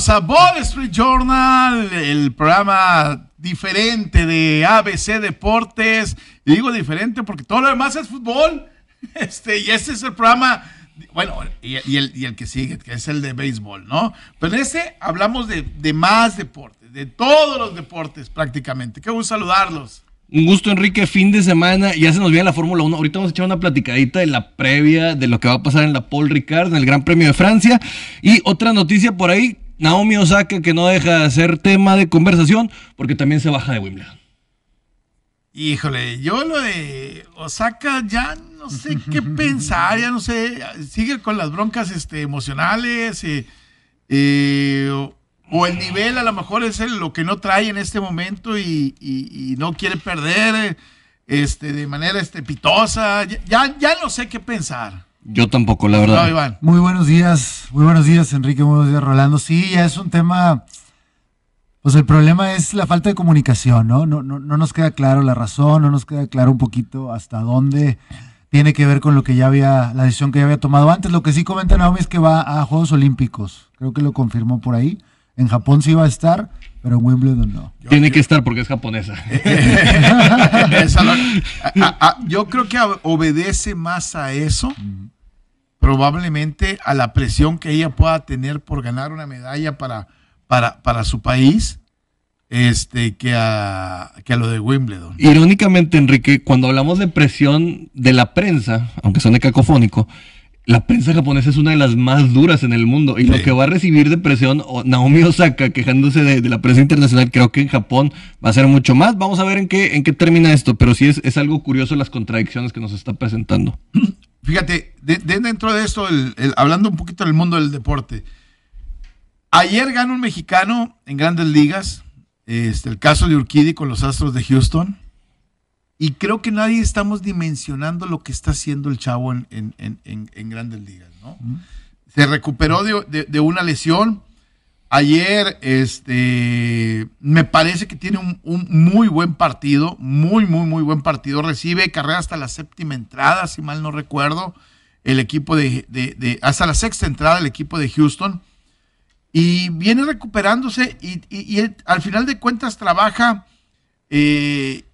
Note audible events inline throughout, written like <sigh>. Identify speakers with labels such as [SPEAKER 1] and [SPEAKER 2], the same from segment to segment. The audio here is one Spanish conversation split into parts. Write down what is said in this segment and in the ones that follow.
[SPEAKER 1] Bienvenidos a Ball Street Journal, el programa diferente de ABC Deportes. Digo diferente porque todo lo demás es fútbol. <laughs> Este, y este es el programa, bueno, y, y el, y el que sigue, que es el de béisbol, ¿no? Pero en este hablamos de, de más deportes, de todos los deportes prácticamente. Qué gusto saludarlos.
[SPEAKER 2] Un gusto, Enrique, fin de semana. Ya se nos viene la Fórmula 1. Ahorita vamos a echar una platicadita de la previa de lo que va a pasar en la Paul Ricard, en el Gran Premio de Francia. Y otra noticia por ahí, Naomi Osaka, que no deja de ser tema de conversación, porque también se baja de Wimbledon.
[SPEAKER 1] Híjole, yo lo de Osaka ya no sé qué <laughs> pensar, ya no sé, sigue con las broncas este, emocionales, eh, eh, o, o el nivel a lo mejor es el- lo que no trae en este momento y, y- y no quiere perder eh, este, de manera estrepitosa, ya, ya, ya no sé qué pensar.
[SPEAKER 2] Yo tampoco, la
[SPEAKER 1] No,
[SPEAKER 2] verdad.
[SPEAKER 1] Iván.
[SPEAKER 3] Muy buenos días, muy buenos días Enrique, muy buenos días Rolando. Sí, ya es un tema, pues el problema es la falta de comunicación, ¿no? No, no, no nos queda claro la razón, no nos queda claro un poquito hasta dónde tiene que ver con lo que ya había, la decisión que ya había tomado antes. Lo que sí comenta Naomi es que va a Juegos Olímpicos, creo que lo confirmó por ahí. En Japón sí va a estar, pero en Wimbledon no.
[SPEAKER 2] Tiene que estar porque es japonesa. <laughs>
[SPEAKER 1] Esa lo- a- a- a- yo creo que obedece más a eso, probablemente a la presión que ella pueda tener por ganar una medalla para, para, para su país, este, que a, que a lo de Wimbledon.
[SPEAKER 2] Irónicamente, Enrique, cuando hablamos de presión de la prensa, aunque suene cacofónico, la prensa japonesa es una de las más duras en el mundo. Y lo que va a recibir de presión Naomi Osaka quejándose de, de la prensa internacional, creo que en Japón va a ser mucho más. Vamos a ver en qué, en qué termina esto, pero sí es, es algo curioso las contradicciones que nos está presentando. <clears throat>
[SPEAKER 1] Fíjate, de- de- dentro de esto, el- el- hablando un poquito del mundo del deporte, ayer ganó un mexicano en grandes ligas, este, el caso de Urquidi con los Astros de Houston, y creo que nadie estamos dimensionando lo que está haciendo el chavo en, en- en- en- grandes ligas, ¿no? Se recuperó de, de- de una lesión. Ayer, este, me parece que tiene un, un muy buen partido, muy, muy, muy buen partido. Recibe carrera hasta la séptima entrada, si mal no recuerdo, el equipo de, de- hasta la sexta entrada el equipo de Houston. Y viene recuperándose y, y- al final de cuentas trabaja. eh,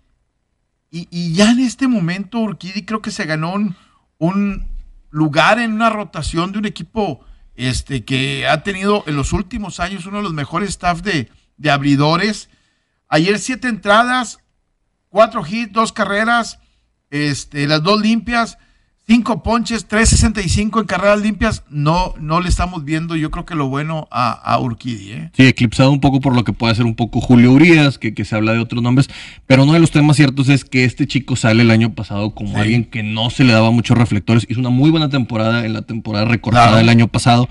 [SPEAKER 1] y, y ya en este momento Urquidi creo que se ganó un, lugar en una rotación de un equipo este, que ha tenido en los últimos años uno de los mejores staff de, de abridores. Ayer siete entradas, cuatro hits, dos carreras, este, las dos limpias, cinco ponches, 3.65 en carreras limpias. No, no le estamos viendo, yo creo que lo bueno a, a Urquidi. ¿eh?
[SPEAKER 2] Sí, eclipsado un poco por lo que puede ser un poco Julio Urias, que, que se habla de otros nombres, pero uno de los temas ciertos es que este chico sale el año pasado como
[SPEAKER 1] Sí.
[SPEAKER 2] alguien que no se le daba muchos reflectores, hizo una muy buena temporada en la temporada recortada
[SPEAKER 1] Claro.
[SPEAKER 2] del año pasado.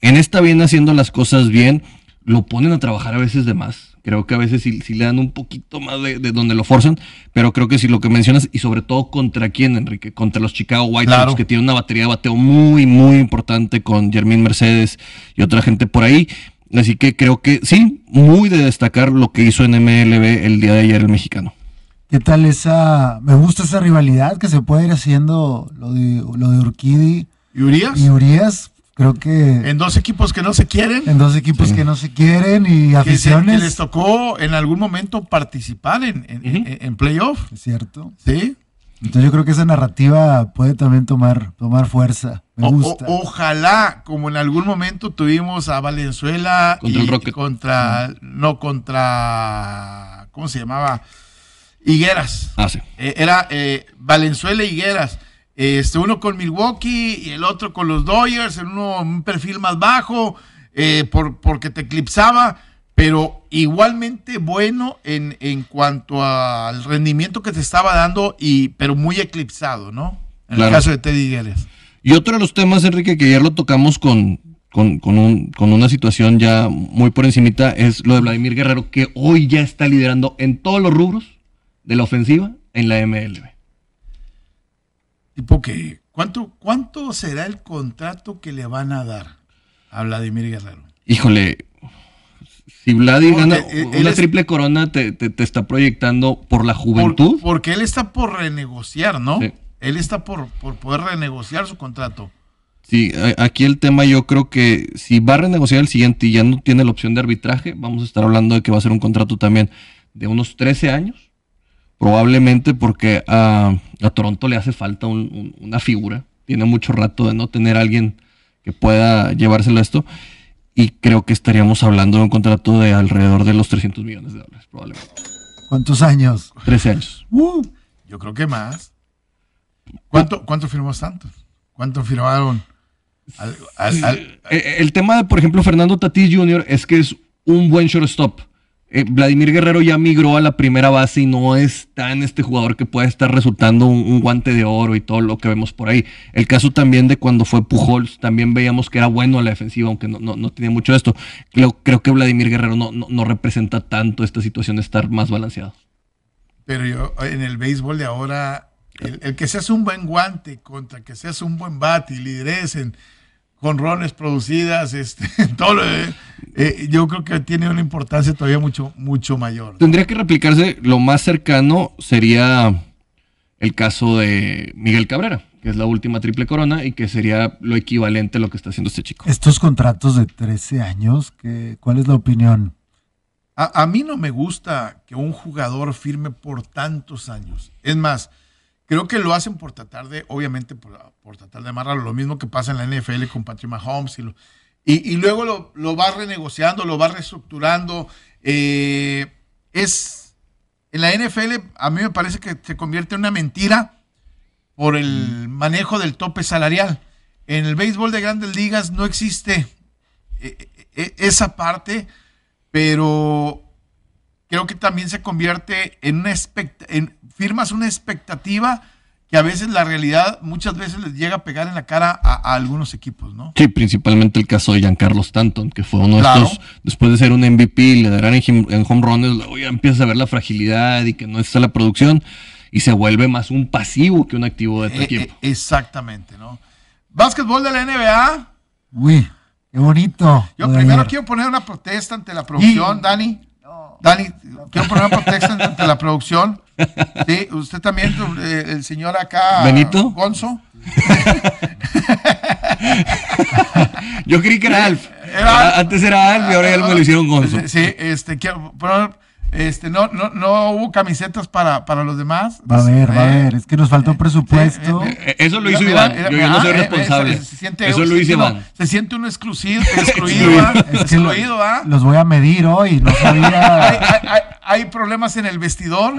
[SPEAKER 2] En esta viene haciendo las cosas bien, lo ponen a trabajar a veces de más. Creo que a veces sí, sí le dan un poquito más de, de donde lo forzan, pero creo que si lo que mencionas, y sobre todo contra quién, Enrique, contra los Chicago White
[SPEAKER 1] Claro.
[SPEAKER 2] Sox, que tiene una batería de bateo muy, muy importante con Jermín Mercedes y otra gente por ahí. Así que creo que sí, muy de destacar lo que hizo en MLB el día de ayer el mexicano.
[SPEAKER 3] ¿Qué tal esa, me gusta esa rivalidad que se puede ir haciendo lo de, lo de Urquidi
[SPEAKER 1] ¿Y Urias?
[SPEAKER 3] y Urias? Creo que
[SPEAKER 1] En dos equipos que no se quieren.
[SPEAKER 3] en dos equipos que no se quieren y
[SPEAKER 1] que, se-
[SPEAKER 3] aficiones.
[SPEAKER 1] que les tocó en algún momento participar en, en,
[SPEAKER 2] Ujú.
[SPEAKER 1] en- en playoff.
[SPEAKER 3] Es cierto.
[SPEAKER 1] ¿sí?
[SPEAKER 3] Entonces yo creo que esa narrativa puede también tomar, tomar fuerza. Me
[SPEAKER 1] O-
[SPEAKER 3] gusta.
[SPEAKER 1] o- ojalá, como en algún momento tuvimos a Valenzuela
[SPEAKER 2] Contra
[SPEAKER 1] y
[SPEAKER 2] el Rocket.
[SPEAKER 1] contra, no contra, ¿cómo se llamaba? Higueras.
[SPEAKER 2] Ah, sí.
[SPEAKER 1] Eh, era eh, Valenzuela y Higueras. Este, uno con Milwaukee y el otro con los Dodgers, en uno un perfil más bajo, eh, por, porque te eclipsaba, pero igualmente bueno en, en cuanto al rendimiento que te estaba dando, y, pero muy eclipsado, ¿no? En
[SPEAKER 2] Claro.
[SPEAKER 1] el caso de Teddy Higueras.
[SPEAKER 2] Y otro de los temas, Enrique, que ayer lo tocamos con, con, con un- con una situación ya muy por encimita, es lo de Vladimir Guerrero, que hoy ya está liderando en todos los rubros de la ofensiva en la MLB.
[SPEAKER 1] Tipo que, ¿cuánto, ¿cuánto será el contrato que le van a dar a Vladimir Guerrero?
[SPEAKER 2] Híjole, si Vladi gana una
[SPEAKER 1] es-
[SPEAKER 2] triple corona, te, te- te está proyectando por la
[SPEAKER 1] Por-
[SPEAKER 2] juventud.
[SPEAKER 1] porque él está por renegociar, ¿no?
[SPEAKER 2] Sí.
[SPEAKER 1] Él está por, por poder renegociar su contrato.
[SPEAKER 2] Sí, aquí el tema yo creo que si va a renegociar el siguiente y ya no tiene la opción de arbitraje, vamos a estar hablando de que va a ser un contrato también de unos 13 años, probablemente porque a, a Toronto le hace falta un- un- una figura, tiene mucho rato de no tener a alguien que pueda llevárselo a esto, y creo que estaríamos hablando de un contrato de alrededor de los 300 millones de dólares, probablemente.
[SPEAKER 3] ¿Cuántos años?
[SPEAKER 2] 13 años.
[SPEAKER 3] Uh,
[SPEAKER 1] Yo creo que más. ¿Cuánto, cuánto firmó Santos? ¿Cuánto firmaron? Al- al- al-
[SPEAKER 2] Eh, El tema de, por ejemplo, Fernando Tatís Jr. es que es un buen shortstop. Eh, Vladimir Guerrero ya migró a la primera base y no es tan este jugador que puede estar resultando un, guante de oro y todo lo que vemos por ahí. El caso también de cuando fue Pujols, también veíamos que era bueno a la defensiva, aunque no, no, no tenía mucho de esto. Creo, creo que Vladimir Guerrero no, no, no representa tanto esta situación de estar más balanceado.
[SPEAKER 1] pero yo, en el béisbol de ahora, el, el que seas un buen guante contra que seas un buen bat y lideres en jonrones producidas, este, <laughs> todo lo de- eh, yo creo que tiene una importancia todavía mucho, mucho mayor.
[SPEAKER 2] Tendría que replicarse, lo más cercano sería el caso de Miguel Cabrera, que es la última triple corona y que sería lo equivalente a lo que está haciendo este chico.
[SPEAKER 3] estos contratos de 13 años, ¿qué, ¿cuál es la opinión?
[SPEAKER 1] A, a mí no me gusta que un jugador firme por tantos años. Es más, creo que lo hacen por tratar de, obviamente, por, por tratar de amarrarlo. Lo mismo que pasa en la NFL con Patrick Mahomes. Y, lo- y, y luego lo, lo va renegociando, lo va reestructurando. Eh, es, en la NFL, a mí me parece que se convierte en una mentira por el manejo del tope salarial. En el béisbol de grandes ligas no existe eh, eh, esa parte pero creo que también se convierte en una en firmas una expectativa que a veces la realidad muchas veces les llega a pegar en la cara a, a algunos equipos, ¿no?
[SPEAKER 2] Sí, principalmente el caso de Giancarlo Stanton, que fue uno de
[SPEAKER 1] Claro.
[SPEAKER 2] estos, después de ser un MVP y le darán en, home runs, luego ya empiezas a ver la fragilidad y que no está la producción y se vuelve más un pasivo que un activo de tu
[SPEAKER 1] Eh,
[SPEAKER 2] equipo.
[SPEAKER 1] eh, exactamente, ¿no? Básquetbol de la NBA.
[SPEAKER 3] Uy, qué bonito.
[SPEAKER 1] Yo primero
[SPEAKER 3] ayer.
[SPEAKER 1] quiero poner una protesta ante la producción,
[SPEAKER 3] Y-
[SPEAKER 1] Dani. Dani, quiero poner una protesta ante la producción. Sí, usted también, eh, el señor acá.
[SPEAKER 2] ¿Benito?
[SPEAKER 1] Gonzo. <laughs>
[SPEAKER 2] Yo creí que era Alf.
[SPEAKER 1] Era-
[SPEAKER 2] Antes era Alf y ahora ya me lo hicieron Gonzo.
[SPEAKER 1] Sí, este, quiero poner, este, no, no, no hubo camisetas para, para los demás.
[SPEAKER 3] Va a haber, va a
[SPEAKER 1] Eh,
[SPEAKER 3] haber. Es que nos falta un presupuesto.
[SPEAKER 1] eh,
[SPEAKER 2] Eh, Eso lo hizo
[SPEAKER 1] mira,
[SPEAKER 2] Iván.
[SPEAKER 1] mira,
[SPEAKER 2] Yo, yo no soy
[SPEAKER 1] ah, eh,
[SPEAKER 2] responsable.
[SPEAKER 1] se- se siente-
[SPEAKER 2] Eso
[SPEAKER 1] se
[SPEAKER 2] lo hizo
[SPEAKER 1] siente uno-
[SPEAKER 2] Iván.
[SPEAKER 1] Se siente uno exclusivo, excluido, <laughs> ¿ah?
[SPEAKER 3] Es
[SPEAKER 1] excluido, ¿ah?
[SPEAKER 3] los voy a medir hoy. No <laughs>
[SPEAKER 1] Hay,
[SPEAKER 3] sabía.
[SPEAKER 1] hay- hay- hay problemas en el vestidor.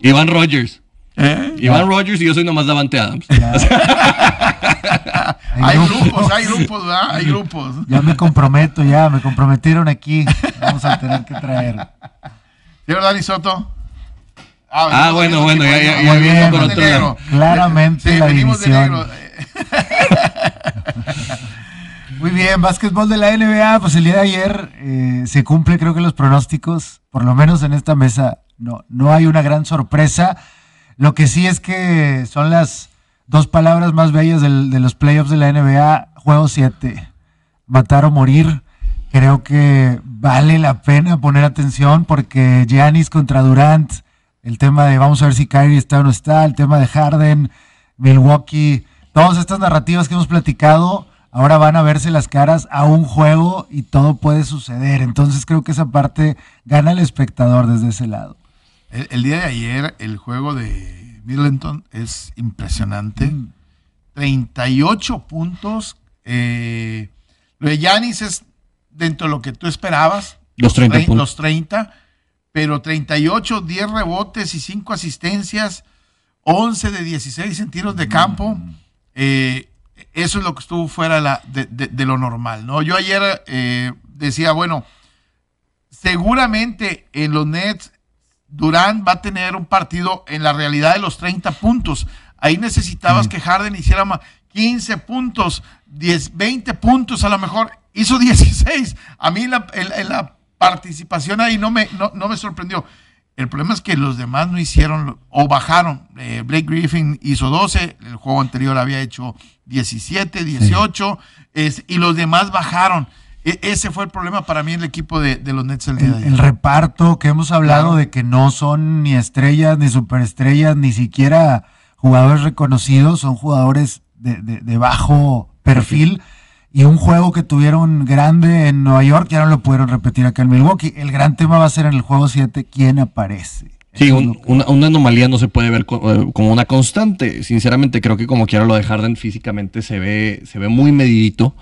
[SPEAKER 2] Iván Rogers.
[SPEAKER 1] ¿Eh?
[SPEAKER 2] Iván Rogers y yo soy nomás Davante Adams. <laughs>
[SPEAKER 1] Hay
[SPEAKER 3] grupo.
[SPEAKER 1] grupos, hay grupos, ¿verdad? Hay grupos.
[SPEAKER 3] Ya me comprometo, ya me comprometieron aquí. Vamos a tener que traer.
[SPEAKER 1] Señor Dani Soto.
[SPEAKER 2] Ah, bueno, bueno, ya- ya-
[SPEAKER 3] ya
[SPEAKER 1] bien,
[SPEAKER 2] otro lado.
[SPEAKER 3] Claramente
[SPEAKER 1] Sí,
[SPEAKER 3] la
[SPEAKER 1] venimos de negro. <laughs>
[SPEAKER 3] Muy bien, básquetbol de la NBA, pues el día de ayer eh, se cumple creo que los pronósticos, por lo menos en esta mesa no, no hay una gran sorpresa. Lo que sí es que son las dos palabras más bellas del- de los playoffs de la NBA, juego 7, matar o morir. Creo que vale la pena poner atención porque Giannis contra Durant, el tema de vamos a ver si Kyrie está o no está, el tema de Harden, Milwaukee, todas estas narrativas que hemos platicado, ahora van a verse las caras a un juego y todo puede suceder. Entonces creo que esa parte gana el espectador desde ese lado.
[SPEAKER 1] El, el día de ayer, el juego de Middleton es impresionante. 38 puntos. Eh, lo de Yanis es dentro de lo que tú esperabas.
[SPEAKER 2] Los 30
[SPEAKER 1] Tre-
[SPEAKER 2] puntos.
[SPEAKER 1] Los 30. pero 38, 10 rebotes y 5 asistencias, 11 de 16 en tiros de campo. Eh, eso es lo que estuvo fuera la, de, de, lo normal, ¿no? Yo ayer eh, decía, bueno, seguramente en los Nets Durán va a tener un partido en la realidad de los 30 puntos. Ahí necesitabas que Harden hiciera 15 puntos, 10, 20 puntos a lo mejor. Hizo 16. A mí la, la participación ahí no me, no, me sorprendió. El problema es que los demás no hicieron o bajaron. Eh, Blake Griffin hizo 12, el juego anterior había hecho 17, 18, es, y los demás bajaron. E, ese fue el problema para mí el equipo de, los Nets
[SPEAKER 3] el día de El reparto que hemos hablado de que no son ni estrellas, ni superestrellas, ni siquiera jugadores reconocidos, son jugadores de, de bajo perfil y un juego que tuvieron grande en Nueva York ya no lo pudieron repetir acá en Milwaukee. El gran tema va a ser en el juego 7 quién aparece.
[SPEAKER 2] Sí, una, anomalía no se puede ver eh, como una constante. Sinceramente creo que como quiera lo de Harden físicamente se ve, se ve muy medidito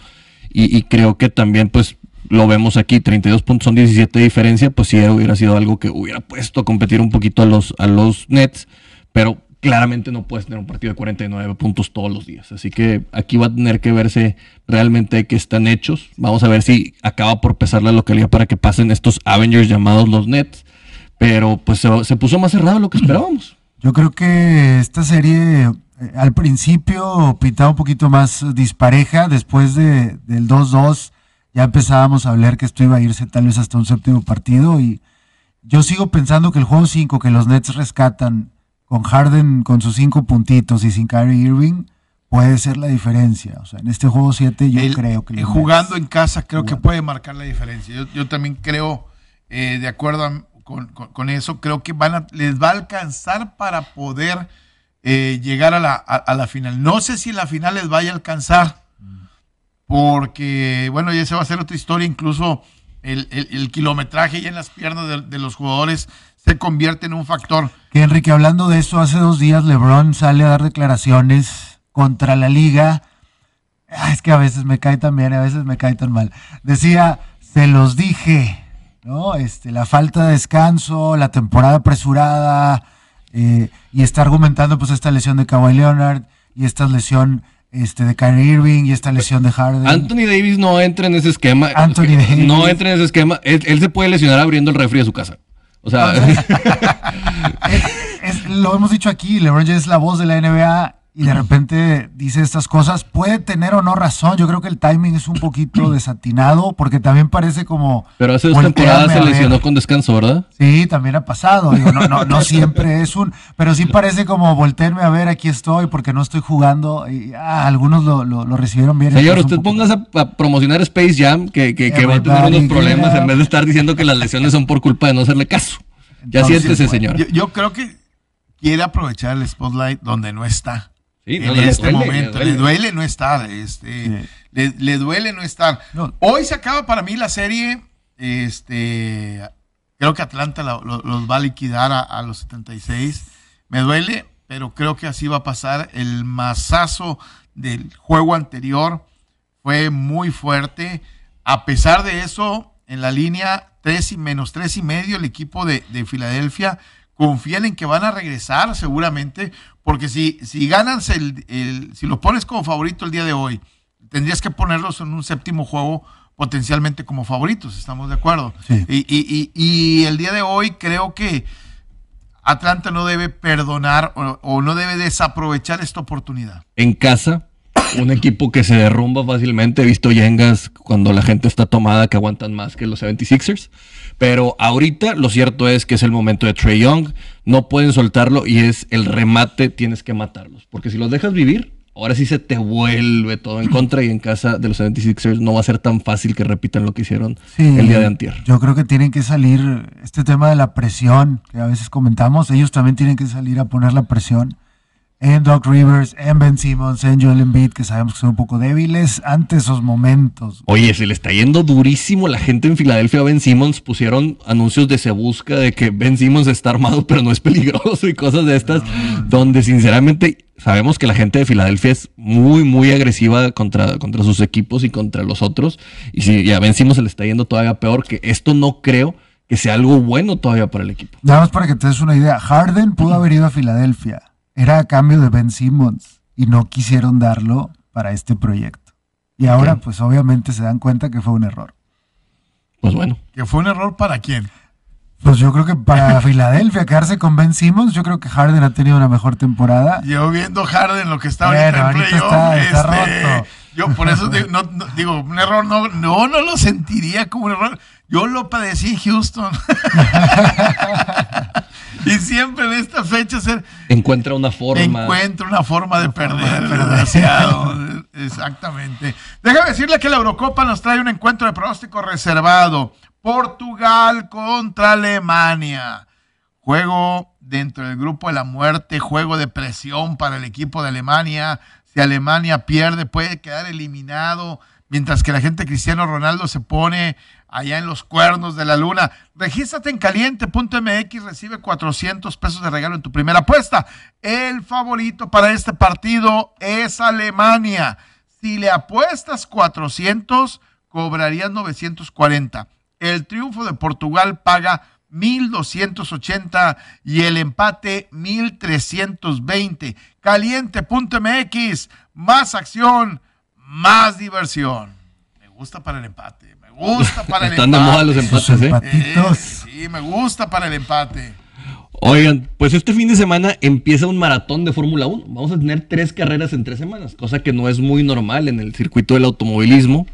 [SPEAKER 2] y, creo que también pues lo vemos aquí, 32 puntos son 17 de diferencia, pues sí hubiera sido algo que hubiera puesto a competir un poquito a los, a los Nets, pero claramente no puedes tener un partido de 49 puntos todos los días. Así que aquí va a tener que verse realmente que están hechos. Vamos a ver si acaba por pesar la localidad para que pasen estos Avengers llamados los Nets. Pero pues se, puso más cerrado de lo que <clears throat> esperábamos.
[SPEAKER 3] Yo creo que esta serie al principio pintaba un poquito más dispareja. Después de, del 2-2 ya empezábamos a hablar que esto iba a irse tal vez hasta un séptimo partido. Y yo sigo pensando que el juego 5 que los Nets rescatan con Harden con sus cinco puntitos y sin Kyrie Irving, puede ser la diferencia. O sea, en este juego 7 yo creo que...
[SPEAKER 1] jugando en casa creo que puede marcar la diferencia. Yo, también creo, eh, de acuerdo con, eso, creo que van les va a alcanzar para poder eh, llegar a la, final. No sé si la final les vaya a alcanzar, porque, bueno, ya se va a hacer otra historia, incluso el, kilometraje ya en las piernas de, de los jugadores se convierte en un factor.
[SPEAKER 3] Que Enrique, hablando de eso, hace dos días LeBron sale a dar declaraciones contra la liga. Ah, es que a veces me cae tan bien, a veces me cae tan mal. Decía, se los dije, ¿no? Este, la falta de descanso, la temporada apresurada, eh, y está argumentando pues esta lesión de Kawhi Leonard y esta lesión este, de Kyrie Irving y esta lesión de Harden.
[SPEAKER 2] Anthony Davis no entra en ese esquema. Anthony Davis. No entra en ese esquema. él, se puede lesionar abriendo el refri de su casa. O sea, <laughs>
[SPEAKER 3] lo hemos dicho aquí, LeBron James es la voz de la NBA y de repente dice estas cosas, puede tener o no razón. Yo creo que el timing es un poquito <clears throat> desatinado porque también parece como.
[SPEAKER 2] Pero hace dos temporadas se lesionó con descanso, ¿verdad?
[SPEAKER 3] Sí, también ha pasado. no, no, no <laughs> siempre es un. Pero sí parece como voltearme a ver, aquí estoy porque no estoy jugando. Y, ah, algunos lo, recibieron bien.
[SPEAKER 2] Señor, usted póngase a, promocionar Space Jam, que, que, va a tener unos problemas en vez de estar diciendo que las lesiones son por culpa de no hacerle caso. Ya siéntese, señor.
[SPEAKER 1] yo creo que quiere aprovechar el spotlight donde no está en este momento. Le duele. no estar. Este, le, duele no estar. Hoy se acaba para mí la serie. Este, creo que Atlanta los va a liquidar a, los 76. Me duele, pero creo que así va a pasar. El masazo del juego anterior fue muy fuerte. A pesar de eso, en la línea 3 y menos 3 y medio, el equipo de, de Filadelfia confían en que van a regresar seguramente, porque si, si ganas el, el, si lo pones como favorito el día de hoy, tendrías que ponerlos en un séptimo juego potencialmente como favoritos, estamos de acuerdo. Y, y, y, el día de hoy creo que Atlanta no debe perdonar o, o no debe desaprovechar esta oportunidad.
[SPEAKER 2] En casa, un equipo que se derrumba fácilmente. He visto yengas cuando la gente está tomada que aguantan más que los 76ers. Pero ahorita lo cierto es que es el momento de Trey Young. No pueden soltarlo y es el remate, tienes que matarlos. Porque si los dejas vivir, ahora sí se te vuelve todo en contra y en casa de los 76ers no va a ser tan fácil que repitan lo que hicieron el día de antier.
[SPEAKER 3] Yo creo que tienen que salir, este tema de la presión que a veces comentamos, ellos también tienen que salir a poner la presión en Doc Rivers, en Ben Simmons, en Joel Embiid, que sabemos que son un poco débiles ante esos momentos.
[SPEAKER 2] Oye, se le está yendo durísimo la gente en Filadelfia a Ben Simmons. Pusieron anuncios de se busca de que Ben Simmons está armado, pero no es peligroso y cosas de estas, donde sinceramente sabemos que la gente de Filadelfia es muy, muy agresiva contra, contra sus equipos y contra los otros. Y si ya Ben Simmons se le está yendo todavía peor, que esto no creo que sea algo bueno todavía para el equipo.
[SPEAKER 3] Nada más para que te des una idea, Harden pudo haber ido a Filadelfia, era a cambio de Ben Simmons y no quisieron darlo para este proyecto. Y ahora, pues obviamente se dan cuenta que fue un error.
[SPEAKER 2] Pues bueno.
[SPEAKER 1] ¿Que fue un error para quién?
[SPEAKER 3] Pues yo creo que para <laughs> Filadelfia quedarse con Ben Simmons, yo creo que Harden ha tenido una mejor temporada.
[SPEAKER 1] Yo viendo Harden lo que está
[SPEAKER 3] Bueno,
[SPEAKER 1] ahorita en playoff,
[SPEAKER 3] está- está
[SPEAKER 1] este,
[SPEAKER 3] roto.
[SPEAKER 1] yo por eso <laughs> digo, no, no- digo, un error no, no, no lo sentiría como un error. Yo lo padecí en Houston. <laughs> y siempre en esta fecha se
[SPEAKER 2] Encuentra una forma.
[SPEAKER 1] encuentra una forma de perder, desgraciado. Exactamente. Déjame decirle que la Eurocopa nos trae un encuentro de pronóstico reservado. Portugal contra Alemania. Juego dentro del grupo de la muerte, juego de presión para el equipo de Alemania. Si Alemania pierde, puede quedar eliminado. Mientras que la gente Cristiano Ronaldo se pone allá en los cuernos de la luna. Regístrate en caliente.mx, recibe 400 pesos de regalo en tu primera apuesta. El favorito para este partido es Alemania. Si le apuestas 400, cobrarías 940. El triunfo de Portugal paga 1280 y el empate 1320. Caliente.mx, más acción, más diversión. Me gusta para el empate, gusta para el
[SPEAKER 2] Están de
[SPEAKER 1] empate.
[SPEAKER 2] moda los empates, ¿eh?
[SPEAKER 1] Sí, me gusta para el empate.
[SPEAKER 2] Oigan, pues este fin de semana empieza un maratón de Fórmula 1. Vamos a tener tres carreras en tres semanas, cosa que no es muy normal en el circuito del automovilismo.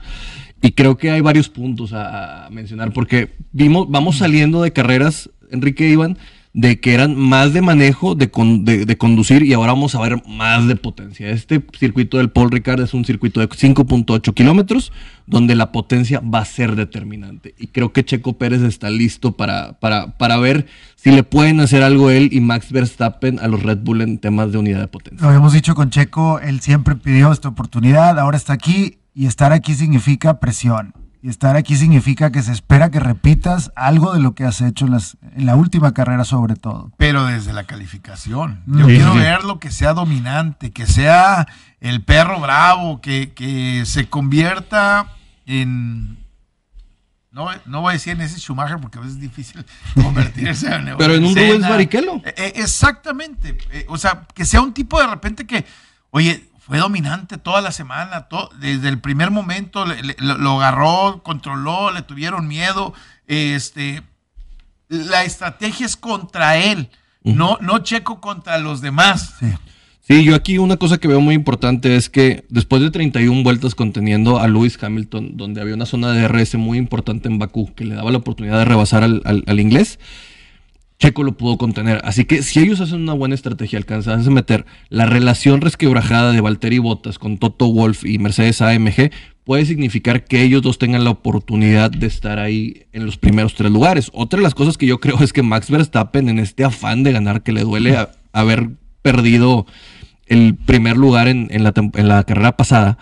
[SPEAKER 2] Y creo que hay varios puntos a, mencionar, porque vimos, vamos saliendo de carreras, Enrique Iván, de que eran más de manejo, de, con- de- conducir, y ahora vamos a ver más de potencia. Este circuito del Paul Ricard es un circuito de 5.8 kilómetros, donde la potencia va a ser determinante. Y creo que Checo Pérez está listo para, para, para ver si le pueden hacer algo él y Max Verstappen a los Red Bull en temas de unidad de potencia.
[SPEAKER 3] Lo habíamos dicho con Checo, él siempre pidió esta oportunidad, ahora está aquí y estar aquí significa presión. Y estar aquí significa que se espera que repitas algo de lo que has hecho en, las, en la última carrera sobre todo.
[SPEAKER 1] Pero desde la calificación. Yo
[SPEAKER 2] Sí,
[SPEAKER 1] quiero
[SPEAKER 2] sí.
[SPEAKER 1] verlo que sea dominante, que sea el perro bravo, que, que se convierta en. No, no voy a decir en ese Schumacher porque a veces es difícil <laughs> convertirse en.
[SPEAKER 2] Pero en un. Rubens Barrichello.
[SPEAKER 1] Eh, eh, exactamente. Eh, o sea, que sea un tipo de repente que, oye, fue dominante toda la semana, desde el primer momento le- le- lo, agarró, controló, le tuvieron miedo. Este, la estrategia es contra él, no, no Checo contra los demás.
[SPEAKER 3] Sí.
[SPEAKER 2] Sí, yo aquí una cosa que veo muy importante es que después de 31 vueltas conteniendo a Lewis Hamilton, donde había una zona de DRS muy importante en Bakú, que le daba la oportunidad de rebasar al, al- al inglés, Checo lo pudo contener. Así que si ellos hacen una buena estrategia, alcanzan a meter la relación resquebrajada de Valtteri Bottas con Toto Wolf y Mercedes AMG, puede significar que ellos dos tengan la oportunidad de estar ahí en los primeros tres lugares. Otra de las cosas que yo creo es que Max Verstappen, en este afán de ganar, que le duele a- haber perdido el primer lugar en, la carrera pasada,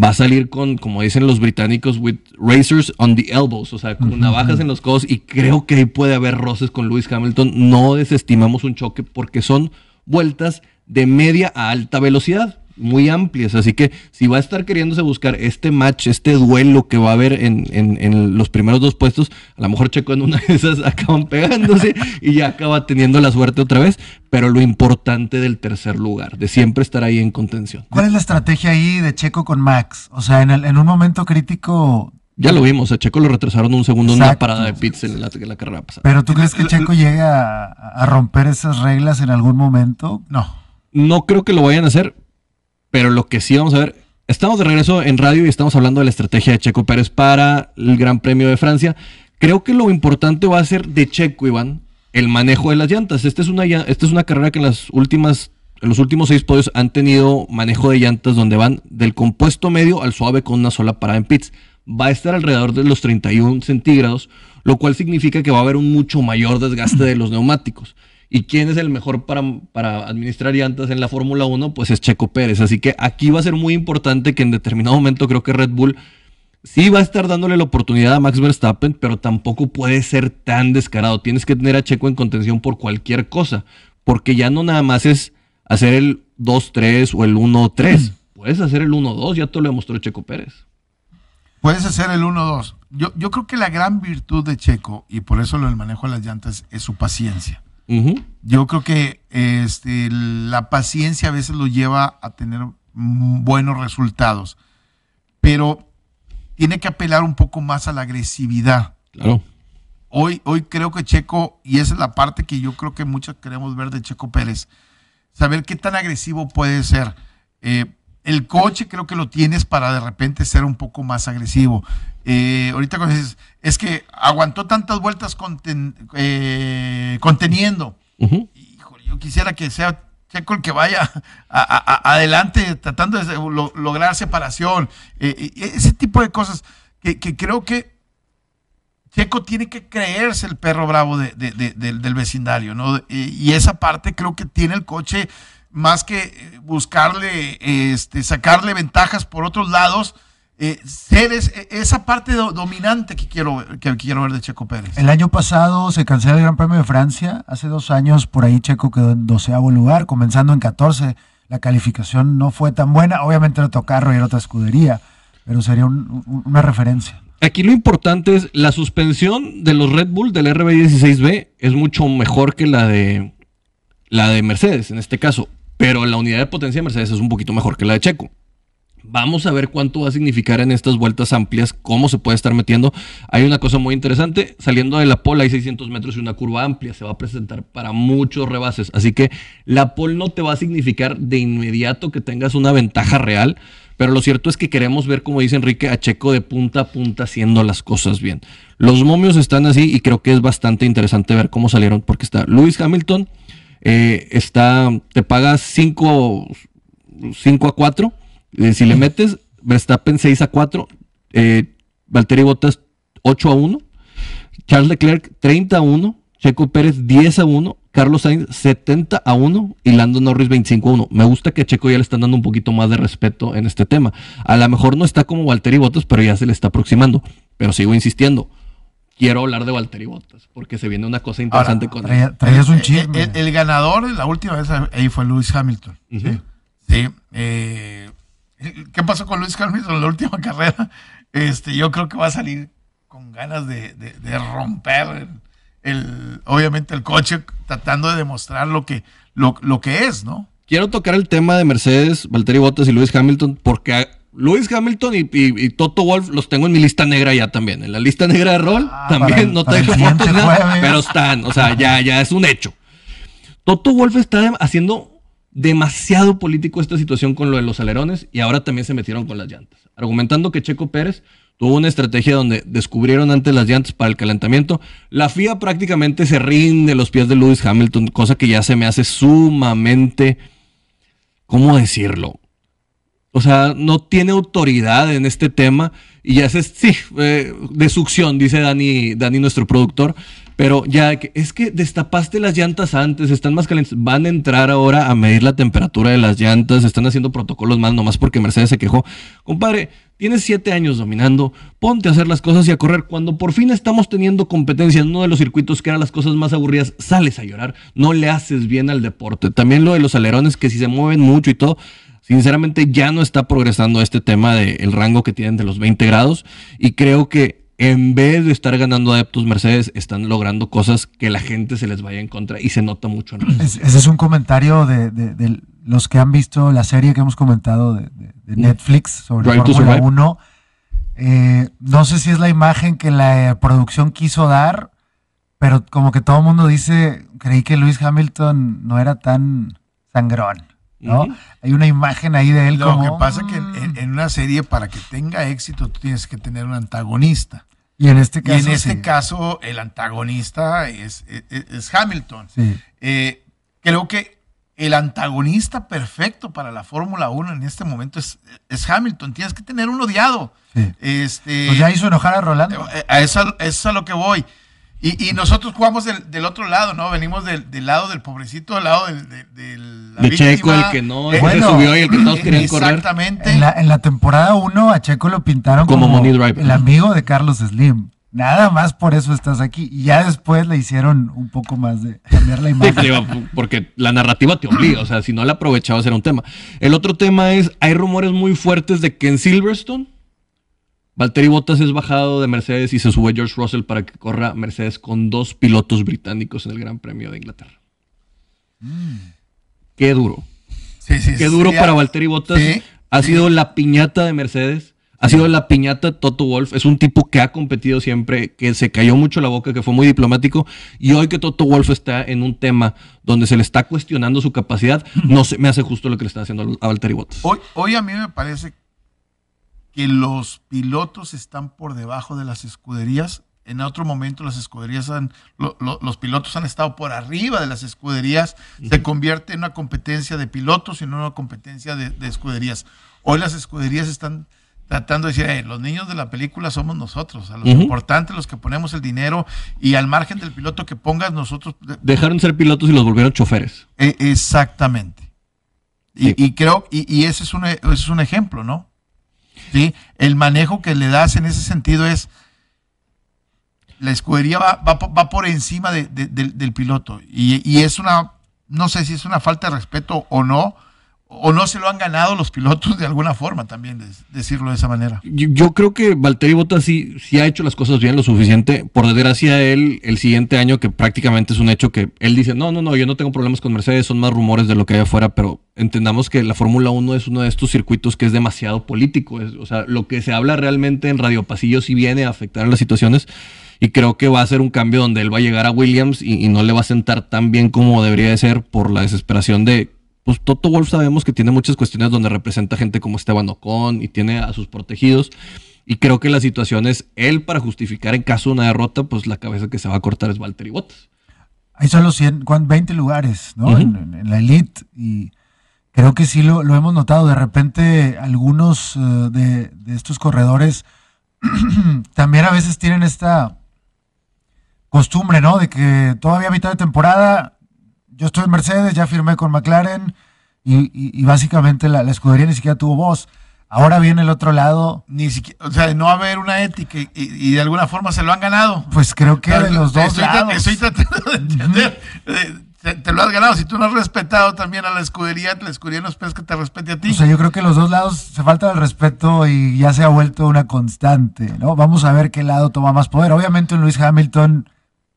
[SPEAKER 2] va a salir con, como dicen los británicos, with razors on the elbows, o sea, con navajas en los codos, y creo que ahí puede haber roces con Lewis Hamilton. No desestimamos un choque porque son vueltas de media a alta velocidad, muy amplias. Así que si va a estar queriéndose buscar este match, este duelo que va a haber en, en- en los primeros dos puestos, a lo mejor Checo en una de esas <laughs> acaban pegándose y ya acaba teniendo la suerte otra vez. Pero lo importante del tercer lugar, de siempre estar ahí en contención.
[SPEAKER 3] ¿Cuál es la estrategia ahí de Checo con Max? O sea, en, el- en un momento crítico,
[SPEAKER 2] Ya lo vimos, a Checo lo retrasaron un segundo en una parada de pits en la, en la carrera pasada.
[SPEAKER 3] pero ¿tú crees que Checo llegue a, a romper esas reglas en algún momento?
[SPEAKER 1] No.
[SPEAKER 2] No creo que lo vayan a hacer, pero lo que sí vamos a ver, estamos de regreso en radio y estamos hablando de la estrategia de Checo Pérez para el Gran Premio de Francia. Creo que lo importante va a ser de Checo, Iván, el manejo de las llantas. Esta es una, esta es una carrera que en las últimas, en los últimos seis podios han tenido manejo de llantas donde van del compuesto medio al suave con una sola parada en pits. Va a estar alrededor de los 31 centígrados, lo cual significa que va a haber un mucho mayor desgaste de los neumáticos. ¿Y quién es el mejor para, para administrar llantas en la Fórmula 1? Pues es Checo Pérez. Así que aquí va a ser muy importante que en determinado momento creo que Red Bull sí va a estar dándole la oportunidad a Max Verstappen, pero tampoco puede ser tan descarado. Tienes que tener a Checo en contención por cualquier cosa, porque ya no nada más es hacer el 2-3 o el 1-3. Puedes hacer el 1-2, ya te lo demostró Checo Pérez.
[SPEAKER 1] Puedes hacer el 1-2. Yo, yo creo que la gran virtud de Checo, y por eso lo del manejo de las llantas, es su paciencia. Yo creo que este, la paciencia a veces lo lleva a tener buenos resultados, pero tiene que apelar un poco más a la agresividad.
[SPEAKER 2] Claro.
[SPEAKER 1] Hoy, hoy creo que Checo, y esa es la parte que yo creo que muchos queremos ver de Checo Pérez, saber qué tan agresivo puede ser. Eh, el coche creo que lo tienes para de repente ser un poco más agresivo. Eh, ahorita dices, es que aguantó tantas vueltas conten- eh, conteniendo. Híjole, yo quisiera que sea Checo el que vaya a- a- a- adelante tratando de lo- lograr separación. Eh, eh, ese tipo de cosas que, que creo que Checo tiene que creerse el perro bravo de- de- de- del- del vecindario, ¿no? Y esa parte creo que tiene el coche más que buscarle, este, sacarle ventajas por otros lados, eh, ser es- eh, esa parte do- dominante que quiero, ver- que quiero ver de Checo Pérez.
[SPEAKER 3] El año pasado se cancela el Gran Premio de Francia. Hace dos años por ahí Checo quedó en doceavo lugar, comenzando en 14. La calificación no fue tan buena. Obviamente era otro carro y era otra escudería, pero sería un- un- una referencia.
[SPEAKER 2] Aquí lo importante es la suspensión de los Red Bull del RB16B es mucho mejor que la de la de Mercedes en este caso, pero la unidad de potencia de Mercedes es un poquito mejor que la de Checo. Vamos a ver cuánto va a significar en estas vueltas amplias, cómo se puede estar metiendo. Hay una cosa muy interesante, saliendo de la pole hay 600 metros y una curva amplia, se va a presentar para muchos rebases, así que la pole no te va a significar de inmediato que tengas una ventaja real, pero lo cierto es que queremos ver, como dice Enrique, a de punta a punta haciendo las cosas bien. Los momios están así y creo que es bastante interesante ver cómo salieron, porque está Lewis Hamilton, eh, está, te paga 5 5 a 4. Eh, si le metes, Verstappen 6 a 4. Eh, Valtteri Bottas 8 a 1. Charles Leclerc 30 a 1. Checo Pérez 10 a 1. Carlos Sainz 70 a 1 y Lando Norris 25 a 1. Me gusta que a Checo ya le están dando un poquito más de respeto en este tema. A lo mejor no está como Valtteri Bottas, pero ya se le está aproximando. Pero sigo insistiendo. Quiero hablar de Valtteri Bottas porque se viene una cosa interesante con él.
[SPEAKER 3] Traía- traías un
[SPEAKER 1] El-
[SPEAKER 3] chisme.
[SPEAKER 1] El, el ganador la última vez ahí fue Lewis Hamilton.
[SPEAKER 2] Ujú.
[SPEAKER 1] Sí. eh, ¿Qué pasó con Lewis Hamilton en la última carrera? Este, yo creo que va a salir con ganas de, de- de romper el, el- obviamente el coche, tratando de demostrar lo que, lo, lo que es, ¿no?
[SPEAKER 2] Quiero tocar el tema de Mercedes, Valtteri Bottas y Lewis Hamilton, porque a Lewis Hamilton y, y- y Toto Wolf los tengo en mi lista negra ya también. En la lista negra de rol
[SPEAKER 3] Ah,
[SPEAKER 2] también
[SPEAKER 3] el-
[SPEAKER 2] no tengo fotos, nada, pero están, o sea, ya, ya es un hecho. Toto Wolf está haciendo demasiado político esta situación con lo de los alerones y ahora también se metieron con las llantas, argumentando que Checo Pérez tuvo una estrategia donde descubrieron antes las llantas para el calentamiento. La FIA prácticamente se rinde los pies de Lewis Hamilton, cosa que ya se me hace sumamente, ¿cómo decirlo? O sea, no tiene autoridad en este tema y ya es, sí, eh, de succión, dice Dani, Dani, nuestro productor. Pero ya, que- es que destapaste las llantas antes, están más calientes. Van a entrar ahora a medir la temperatura de las llantas, están haciendo protocolos más, nomás porque Mercedes se quejó. Compadre, tienes siete años dominando, ponte a hacer las cosas y a correr. Cuando por fin estamos teniendo competencia en uno de los circuitos que eran las cosas más aburridas, sales a llorar, no le haces bien al deporte. También lo de los alerones, que si se mueven mucho y todo, sinceramente ya no está progresando este tema del rango que tienen de los 20 grados y creo que en vez de estar ganando adeptos Mercedes están logrando cosas que la gente se les vaya en contra y se nota mucho.
[SPEAKER 3] Es- ese es un comentario de, de- de los que han visto la serie que hemos comentado de, de- de Netflix sobre Fórmula
[SPEAKER 2] Survive.
[SPEAKER 3] 1. Eh, no sé si es la imagen que la eh, producción quiso dar, pero como que todo el mundo dice, creí que Lewis Hamilton no era tan sangrón, ¿no? Hay una imagen ahí de él
[SPEAKER 1] Lo
[SPEAKER 3] como...
[SPEAKER 1] que pasa que en, una serie, para que tenga éxito, tú tienes que tener un antagonista.
[SPEAKER 3] Y en este
[SPEAKER 1] Y
[SPEAKER 3] caso...
[SPEAKER 1] en este
[SPEAKER 3] sí.
[SPEAKER 1] caso, el antagonista es, es- es Hamilton.
[SPEAKER 3] Sí.
[SPEAKER 1] Eh, creo que el antagonista perfecto para la Fórmula 1 en este momento es, es Hamilton. Tienes que tener un odiado.
[SPEAKER 3] Sí.
[SPEAKER 1] Este,
[SPEAKER 3] Pues ya hizo enojar a Rolando.
[SPEAKER 1] eh, a eso, eso es a lo que voy. Y, y nosotros jugamos del, del otro lado, ¿no? Venimos del, del lado del pobrecito, del lado del, de, de la
[SPEAKER 2] De
[SPEAKER 1] víctima.
[SPEAKER 2] Checo, el que no, el que
[SPEAKER 3] Bueno,
[SPEAKER 2] se subió y el que todos querían correr.
[SPEAKER 1] Exactamente.
[SPEAKER 3] En la, en la temporada 1 a Checo lo pintaron
[SPEAKER 2] Como
[SPEAKER 3] como,
[SPEAKER 2] Money Driver.
[SPEAKER 3] el amigo de Carlos Slim. Nada más por eso estás aquí. Y ya después le hicieron un poco más de cambiar la imagen.
[SPEAKER 2] porque la narrativa te obliga, o sea, si no la aprovechabas era un tema. El otro tema es, hay rumores muy fuertes de que en Silverstone Valtteri Bottas es bajado de Mercedes y se sube George Russell para que corra Mercedes con dos pilotos británicos en el Gran Premio de Inglaterra. Qué duro.
[SPEAKER 1] Sí, sí,
[SPEAKER 2] Qué duro para Valtteri Bottas. Ha sido la piñata de Mercedes. Ha sido la piñata de Toto Wolf. Es un tipo que ha competido siempre, que se cayó mucho la boca, que fue muy diplomático. Y hoy que Toto Wolf está en un tema donde se le está cuestionando su capacidad, no se me hace justo lo que le está haciendo a Valtteri Bottas.
[SPEAKER 1] Hoy, hoy a mí me parece que los pilotos están por debajo de las escuderías. En otro momento las escuderías han, lo- lo- los pilotos han estado por arriba de las escuderías. Se convierte en una competencia de pilotos y no una competencia de, de escuderías. Hoy las escuderías están tratando de decir, "Eh, los niños de la película somos nosotros, a los importantes, los que ponemos el dinero y al margen del piloto que pongas nosotros.
[SPEAKER 2] Dejaron de ser pilotos y los volvieron choferes.
[SPEAKER 1] Eh, exactamente. Y, creo, y, y ese, es un, ese es un ejemplo, ¿no? Sí, el manejo que le das en ese sentido es, la escudería va, va, va por encima de- de- del, piloto. Y es una, no sé si es una falta de respeto o no, o no se lo han ganado los pilotos de alguna forma también, decirlo de esa manera.
[SPEAKER 2] Yo, yo creo que Valtteri Bottas sí, sí ha hecho las cosas bien lo suficiente. Por desgracia, él, el siguiente año, que prácticamente es un hecho que él dice, no, no, no, yo no tengo problemas con Mercedes, son más rumores de lo que hay afuera, pero entendamos que la Fórmula 1 es uno de estos circuitos que es demasiado político. es- o sea, lo que se habla realmente en Radio Pasillo sí viene a afectar a las situaciones. Y creo que va a ser un cambio donde él va a llegar a Williams y, y no le va a sentar tan bien como debería de ser por la desesperación de pues Toto Wolf sabemos que tiene muchas cuestiones donde representa gente como Esteban Ocon y tiene a sus protegidos. Y creo que la situación es él para justificar en caso de una derrota, pues la cabeza que se va a cortar es Valtteri Bottas.
[SPEAKER 3] Hay solo 100, ¿cuán- 20 lugares, ¿no? En, en- en la elite. Y creo que sí lo, lo hemos notado. De repente, algunos eh, de, de estos corredores <clears throat> también a veces tienen esta costumbre, ¿no? De que todavía a mitad de temporada, yo estoy en Mercedes, ya firmé con McLaren y, y- y básicamente la, la escudería ni siquiera tuvo voz. Ahora viene el otro lado,
[SPEAKER 1] Ni siquiera, o sea, no haber una ética y, y de alguna forma se lo han ganado.
[SPEAKER 3] pues creo que de los dos
[SPEAKER 1] estoy,
[SPEAKER 3] lados.
[SPEAKER 1] estoy tratando de entender. Te, te lo has ganado. Si tú no has respetado también a la escudería, la escudería no esperas que te respete a ti.
[SPEAKER 3] O sea, yo creo que los dos lados se falta el respeto y ya se ha vuelto una constante, ¿no? Vamos a ver qué lado toma más poder. Obviamente un Luis Hamilton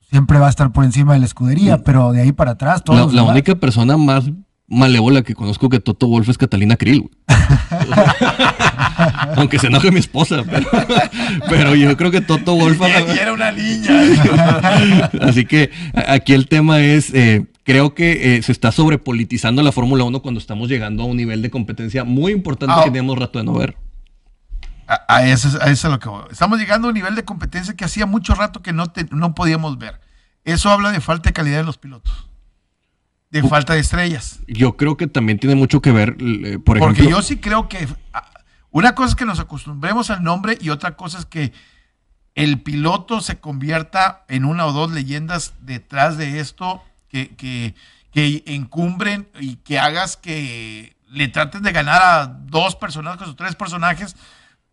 [SPEAKER 3] siempre va a estar por encima de la escudería, pero de ahí para atrás todos
[SPEAKER 2] La, única persona más malévola que conozco que Toto Wolf es Catalina Krill. <laughs> Aunque se enoje mi esposa, pero, pero yo creo que Toto Wolf...
[SPEAKER 1] era una niña. <laughs>
[SPEAKER 2] Así que aquí el tema es, eh, creo que eh, se está sobrepolitizando la Fórmula 1 cuando estamos llegando a un nivel de competencia muy importante
[SPEAKER 1] Ah.
[SPEAKER 2] que tenemos rato de no ver.
[SPEAKER 1] A, a eso, es- a eso es lo que voy. Estamos llegando a un nivel de competencia que hacía mucho rato que no, te- no podíamos ver. Eso habla de falta de calidad de los pilotos. De falta de estrellas.
[SPEAKER 2] Yo creo que también tiene mucho que ver, eh, por ejemplo...
[SPEAKER 1] Porque yo sí creo que ah, una cosa es que nos acostumbremos al nombre y otra cosa es que el piloto se convierta en una o dos leyendas detrás de esto que, que, que encumbren y que hagas que le traten de ganar a dos personajes o tres personajes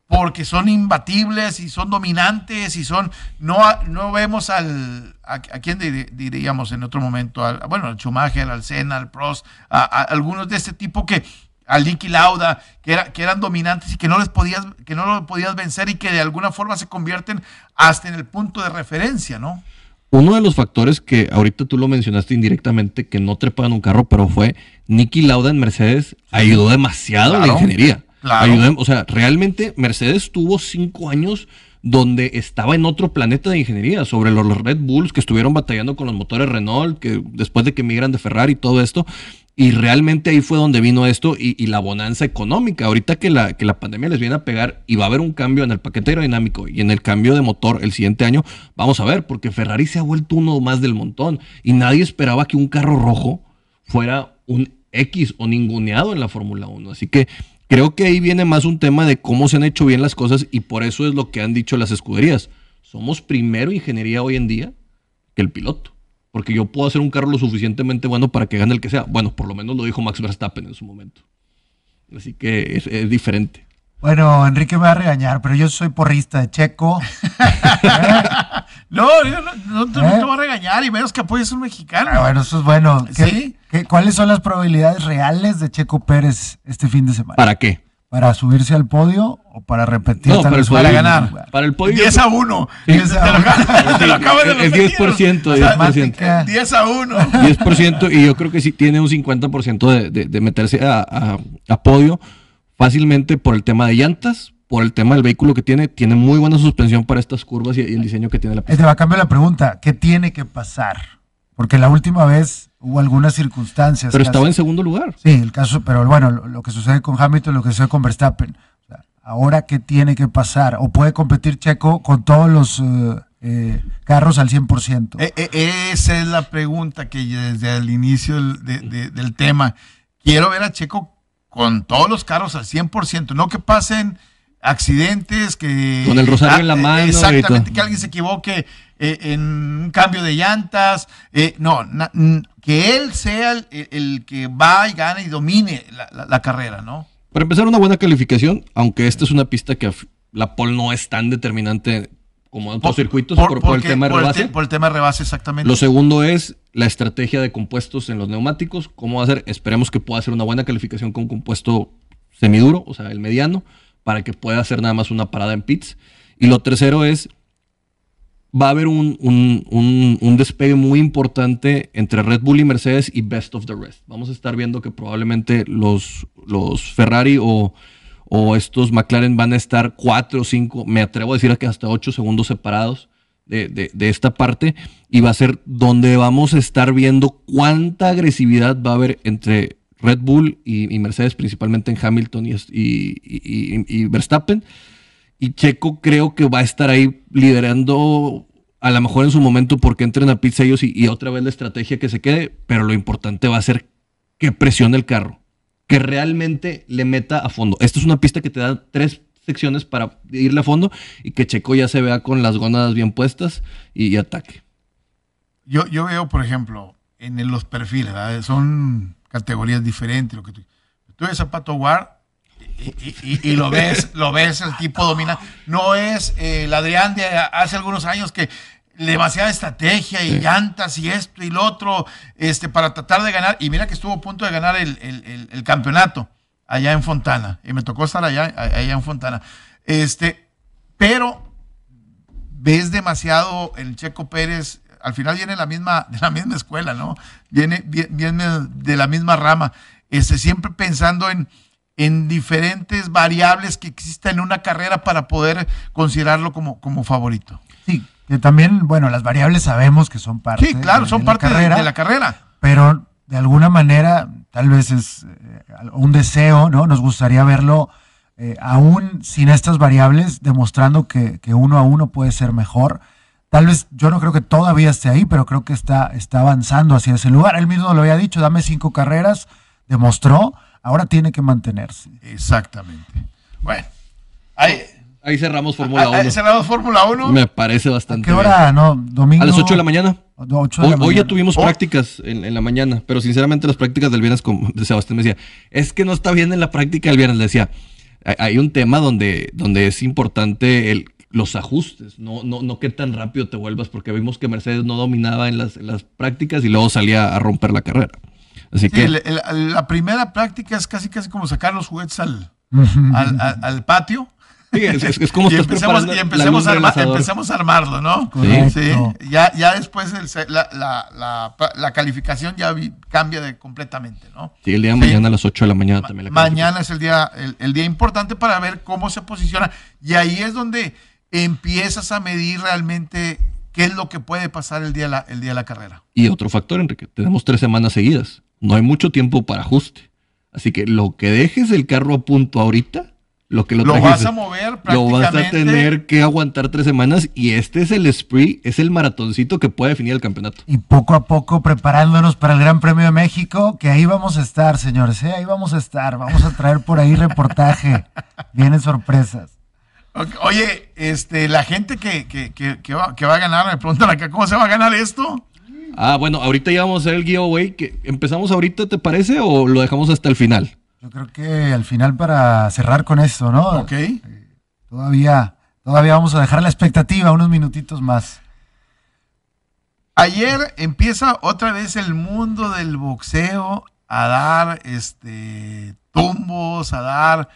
[SPEAKER 1] porque son imbatibles y son dominantes y son no a- no vemos al a, a quién dir- diríamos en otro momento al, bueno al Schumacher al Senna al Prost a, a algunos de este tipo que al Niki Lauda que era que eran dominantes y que no les podías que no lo podías vencer y que de alguna forma se convierten hasta en el punto de referencia no
[SPEAKER 2] Uno de los factores que ahorita tú lo mencionaste indirectamente, que no trepaban un carro, pero fue Nicky Lauda en Mercedes, ayudó demasiado en la
[SPEAKER 1] Claro,
[SPEAKER 2] ingeniería. En- o sea, realmente Mercedes tuvo cinco años donde estaba en otro planeta de ingeniería, sobre los Red Bulls que estuvieron batallando con los motores Renault, que después de que migran de Ferrari y todo esto, y realmente ahí fue donde vino esto y, y la bonanza económica. Ahorita que la, que la pandemia les viene a pegar y va a haber un cambio en el paquete aerodinámico y en el cambio de motor el siguiente año, vamos a ver, porque Ferrari se ha vuelto uno más del montón y nadie esperaba que un carro rojo fuera un X o ninguneado en la Fórmula 1. Así que creo que ahí viene más un tema de cómo se han hecho bien las cosas y por eso es lo que han dicho las escuderías. Somos primero ingeniería hoy en día que el piloto. Porque yo puedo hacer un carro lo suficientemente bueno para que gane el que sea. Bueno, por lo menos lo dijo Max Verstappen en su momento. Así que es, es diferente.
[SPEAKER 3] Bueno, Enrique me va a regañar, pero yo soy porrista de Checo. <laughs>
[SPEAKER 1] no yo no, no te, no
[SPEAKER 3] ¿Eh?
[SPEAKER 1] te voy a regañar y menos que apoyes a un mexicano
[SPEAKER 3] Ah, bueno, eso es bueno. ¿Qué-
[SPEAKER 1] Sí.
[SPEAKER 3] qué- ¿Cuáles son las probabilidades reales de Checo Pérez este fin de semana?
[SPEAKER 2] ¿Para qué?
[SPEAKER 3] para subirse al podio o para repetir
[SPEAKER 2] No, para el podio.
[SPEAKER 1] Para ganar.
[SPEAKER 2] Para el podio.
[SPEAKER 1] 10 a 1.
[SPEAKER 2] Sí.
[SPEAKER 1] Te lo acabo- te lo acabo de
[SPEAKER 2] Es
[SPEAKER 1] repetir.
[SPEAKER 2] 10%,
[SPEAKER 1] O sea,
[SPEAKER 2] 10%.
[SPEAKER 1] 10 a 1.
[SPEAKER 2] 10% y yo creo que sí tiene un 50% de, de, de meterse a, a- a podio fácilmente por el tema de llantas, por el tema del vehículo que tiene, tiene muy buena suspensión para estas curvas y, y el diseño que tiene la
[SPEAKER 3] Este
[SPEAKER 2] pista.
[SPEAKER 3] va a cambiar la pregunta, ¿qué tiene que pasar? Porque la última vez hubo algunas circunstancias.
[SPEAKER 2] Pero
[SPEAKER 3] casi-
[SPEAKER 2] estaba en segundo lugar.
[SPEAKER 3] Sí, el caso, pero bueno, lo, lo que sucede con Hamilton, lo que sucede con Verstappen. O sea, ahora, ¿qué tiene que pasar? ¿O puede competir Checo con todos los eh, eh, carros al 100%?
[SPEAKER 1] Eh, eh, esa es la pregunta que desde el inicio del, de- de- del tema. Quiero ver a Checo con todos los carros al 100%, no que pasen accidentes, que...
[SPEAKER 2] Con el rosario en la
[SPEAKER 1] eh,
[SPEAKER 2] mano
[SPEAKER 1] Exactamente, que alguien se equivoque eh, en un cambio de llantas. eh, no, na- que él sea el, el que va y gane y domine la, la- la carrera, ¿no?
[SPEAKER 2] Para empezar, una buena calificación, aunque esta es una pista que la pole no es tan determinante como en otros circuitos por, por el tema de
[SPEAKER 1] por
[SPEAKER 2] rebase.
[SPEAKER 1] por el tema de rebase, exactamente.
[SPEAKER 2] Lo segundo es la estrategia de compuestos en los neumáticos. ¿Cómo va a ser? Esperemos que pueda hacer una buena calificación con compuesto semiduro, o sea, el mediano, para que pueda hacer nada más una parada en pits. Y lo tercero es, va a haber un, un- un- despegue muy importante entre Red Bull y Mercedes y Best of the Rest. Vamos a estar viendo que probablemente los, los Ferrari o, o estos McLaren van a estar cuatro o cinco, me atrevo a decir que hasta ocho segundos separados de- de esta parte y va a ser donde vamos a estar viendo cuánta agresividad va a haber entre Red Bull y, Mercedes, principalmente en Hamilton y, y- y- Verstappen. Y Checo creo que va a estar ahí liderando a lo mejor en su momento porque entren a pits ellos y, otra vez la estrategia que se quede, pero lo importante va a ser que presione el carro, que realmente le meta a fondo. Esta es una pista que te da tres secciones para irle a fondo y que Checo ya se vea con las gónadas bien puestas y, ataque.
[SPEAKER 1] Yo, yo veo, por ejemplo, en los perfiles, ¿verdad? son categorías diferentes. Lo que tú, tú ves a Pato Ward y, y- y- y lo ves, lo ves, el tipo domina. No es eh, el Adrián de hace algunos años que demasiada estrategia y llantas y esto y lo otro este, para tratar de ganar. Y mira que estuvo a punto de ganar el, el- el- el campeonato allá en Fontana. Y me tocó estar allá, allá en Fontana. Este, pero ves demasiado el Checo Pérez, al final viene de la misma, <laughs> de la misma escuela, ¿no? Viene, vie- viene de la misma rama, este, siempre pensando en, en diferentes variables que existen en una carrera para poder considerarlo como, como favorito.
[SPEAKER 3] Sí, que también, bueno, las variables sabemos que son parte
[SPEAKER 1] Sí, claro,
[SPEAKER 3] de-
[SPEAKER 1] son
[SPEAKER 3] de la
[SPEAKER 1] parte de-
[SPEAKER 3] carrera,
[SPEAKER 1] de la carrera.
[SPEAKER 3] pero de alguna manera, tal vez es eh, un deseo, ¿no? Nos gustaría verlo eh, aún sin estas variables, demostrando que, que uno a uno puede ser mejor. Tal vez yo no creo que todavía esté ahí, pero creo que está, está avanzando hacia ese lugar. Él mismo lo había dicho, dame cinco carreras, demostró, ahora tiene que mantenerse.
[SPEAKER 1] Exactamente. Bueno, ahí,
[SPEAKER 2] Ahí cerramos Fórmula 1.
[SPEAKER 1] ahí cerramos Fórmula 1.
[SPEAKER 2] Me parece
[SPEAKER 3] ¿A
[SPEAKER 2] bastante
[SPEAKER 3] qué
[SPEAKER 2] bien.
[SPEAKER 3] hora? No, domingo.
[SPEAKER 2] A las 8 de la mañana.
[SPEAKER 3] No, ocho de
[SPEAKER 2] Hoy,
[SPEAKER 3] la
[SPEAKER 2] hoy ya tuvimos
[SPEAKER 1] Oh.
[SPEAKER 2] prácticas en, en la mañana, pero sinceramente las prácticas del viernes, como Sebastián me decía, es que no está bien en la práctica del viernes. Le decía, hay- hay un tema donde, donde es importante el, los ajustes, no, no, no qué tan rápido te vuelvas, porque vimos que Mercedes no dominaba en las, en las prácticas y luego salía a romper la carrera. Así
[SPEAKER 1] Sí,
[SPEAKER 2] que
[SPEAKER 1] el- el- la primera práctica es casi casi como sacar los juguetes al, al, al- al patio.
[SPEAKER 2] sí, es, es- es como <laughs>
[SPEAKER 1] y empezamos, y empezamos, a empezamos a armarlo, ¿no? Sí, ya, ya después el la, la- la- la calificación ya vi- cambia de, completamente, ¿no?
[SPEAKER 2] Sí, el día de
[SPEAKER 1] Sí.
[SPEAKER 2] mañana a las 8 de la mañana también la
[SPEAKER 1] Mañana es el día, el, el día importante para ver cómo se posiciona. Y ahí es donde empiezas a medir realmente qué es lo que puede pasar el día de la, el día de la carrera.
[SPEAKER 2] Y otro factor, Enrique, tenemos tres semanas seguidas. No hay mucho tiempo para ajuste. Así que lo que dejes el carro a punto ahorita, lo que lo,
[SPEAKER 1] Lo
[SPEAKER 2] trajiste,
[SPEAKER 1] vas a mover
[SPEAKER 2] lo vas a tener que aguantar tres semanas y este es el spree, es el maratoncito que puede definir el campeonato.
[SPEAKER 3] y poco a poco preparándonos para el Gran Premio de México, que ahí vamos a estar, señores, ¿eh? ahí vamos a estar, vamos a traer por ahí reportaje, <laughs> vienen sorpresas.
[SPEAKER 1] Oye, este, la gente que, que, que, que va, que va a ganar, me preguntan acá, ¿cómo se va a ganar esto?
[SPEAKER 2] Ah, bueno, ahorita ya vamos a hacer el giveaway. Que ¿Empezamos ahorita, te parece, o lo dejamos hasta el final?
[SPEAKER 3] Yo creo que al final para cerrar con esto, ¿no?
[SPEAKER 1] Ok.
[SPEAKER 3] Todavía, todavía vamos a dejar la expectativa unos minutitos más.
[SPEAKER 1] Ayer empieza otra vez el mundo del boxeo a dar este tumbos, a dar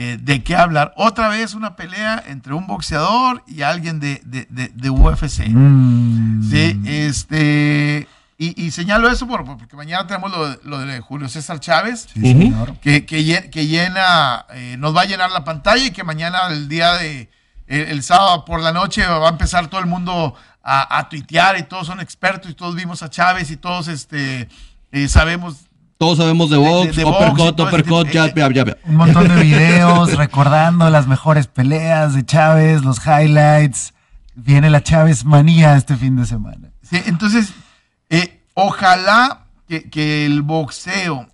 [SPEAKER 1] eh, de qué hablar. Otra vez una pelea entre un boxeador y alguien de, de, de- de UFC.
[SPEAKER 3] Mm.
[SPEAKER 1] Sí, este. Y, y señalo eso por- porque mañana tenemos lo, de- lo de Julio César Chávez,
[SPEAKER 3] Sí,
[SPEAKER 2] Ujú.
[SPEAKER 3] señor.
[SPEAKER 1] que, que, lle- que llena, eh, nos va a llenar la pantalla y que mañana, el día de, el, el sábado por la noche, va a empezar todo el mundo a, a tuitear y todos son expertos y todos vimos a Chávez y todos este, eh, sabemos.
[SPEAKER 2] Todos sabemos de
[SPEAKER 1] De- de-
[SPEAKER 2] box,
[SPEAKER 1] de y
[SPEAKER 2] uppercut, uppercut,
[SPEAKER 1] tipo-
[SPEAKER 2] jab, jab, jab.
[SPEAKER 3] Un montón de videos recordando las mejores peleas de Chávez, los highlights. Viene la Chávez manía este fin de semana.
[SPEAKER 1] Sí, entonces, eh, ojalá que, que el boxeo,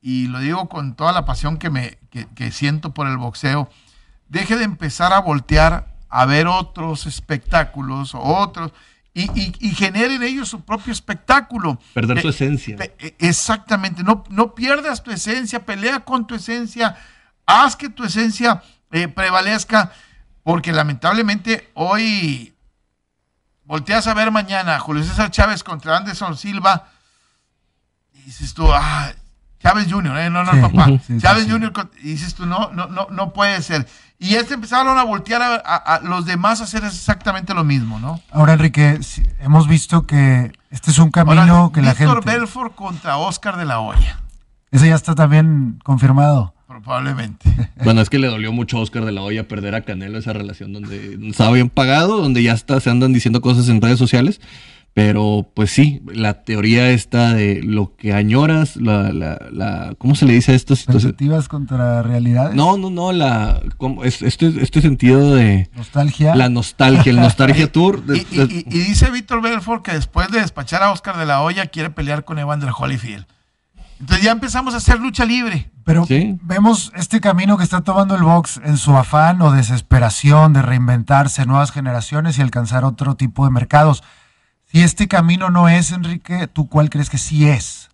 [SPEAKER 1] y lo digo con toda la pasión que, me, que, que siento por el boxeo, deje de empezar a voltear a ver otros espectáculos, otros, y, y, y generen ellos su propio espectáculo.
[SPEAKER 2] Perder
[SPEAKER 1] Eh,
[SPEAKER 2] su esencia.
[SPEAKER 1] Pe- eh, Exactamente, no, no pierdas tu esencia, pelea con tu esencia, haz que tu esencia eh, prevalezca, porque lamentablemente hoy volteas a ver mañana Julio César Chávez contra Anderson Silva y dices tú, ah, Chávez Jr., eh, no, no,
[SPEAKER 3] Sí,
[SPEAKER 1] papá,
[SPEAKER 3] sí,
[SPEAKER 1] Chávez
[SPEAKER 3] sí.
[SPEAKER 1] Jr., y dices tú, no, no, no, no puede ser. Y este empezaron a voltear a, a- a los demás a hacer exactamente lo mismo, ¿no?
[SPEAKER 3] Ahora, Enrique, hemos visto que este es un camino
[SPEAKER 1] Ahora,
[SPEAKER 3] que la
[SPEAKER 1] Víctor
[SPEAKER 3] gente...
[SPEAKER 1] Belfort contra Oscar de la Hoya.
[SPEAKER 3] Ese ya está también confirmado.
[SPEAKER 1] Probablemente. <laughs>
[SPEAKER 2] Bueno, es que le dolió mucho a Oscar de la Hoya perder a Canelo esa relación donde estaba bien pagado, donde ya está, se andan diciendo cosas en redes sociales. Pero pues sí, la teoría está de lo que añoras, la, la, la ¿cómo se le dice a esto? Situación-
[SPEAKER 3] Expectativas contra realidades.
[SPEAKER 2] No, no, no, la, este, este sentido de
[SPEAKER 3] Nostalgia.
[SPEAKER 2] la nostalgia, el nostalgia <laughs> tour. de-
[SPEAKER 1] Y, y-
[SPEAKER 2] de-
[SPEAKER 1] y- y dice Víctor Belfort que después de despachar a Oscar de la Hoya quiere pelear con Evander Holyfield. Entonces ya empezamos a hacer lucha libre.
[SPEAKER 3] Pero
[SPEAKER 2] Sí.
[SPEAKER 3] vemos este camino que está tomando el box en su afán o desesperación de reinventarse nuevas generaciones y alcanzar otro tipo de mercados. Si este camino no es, Enrique, ¿tú cuál crees que sí es?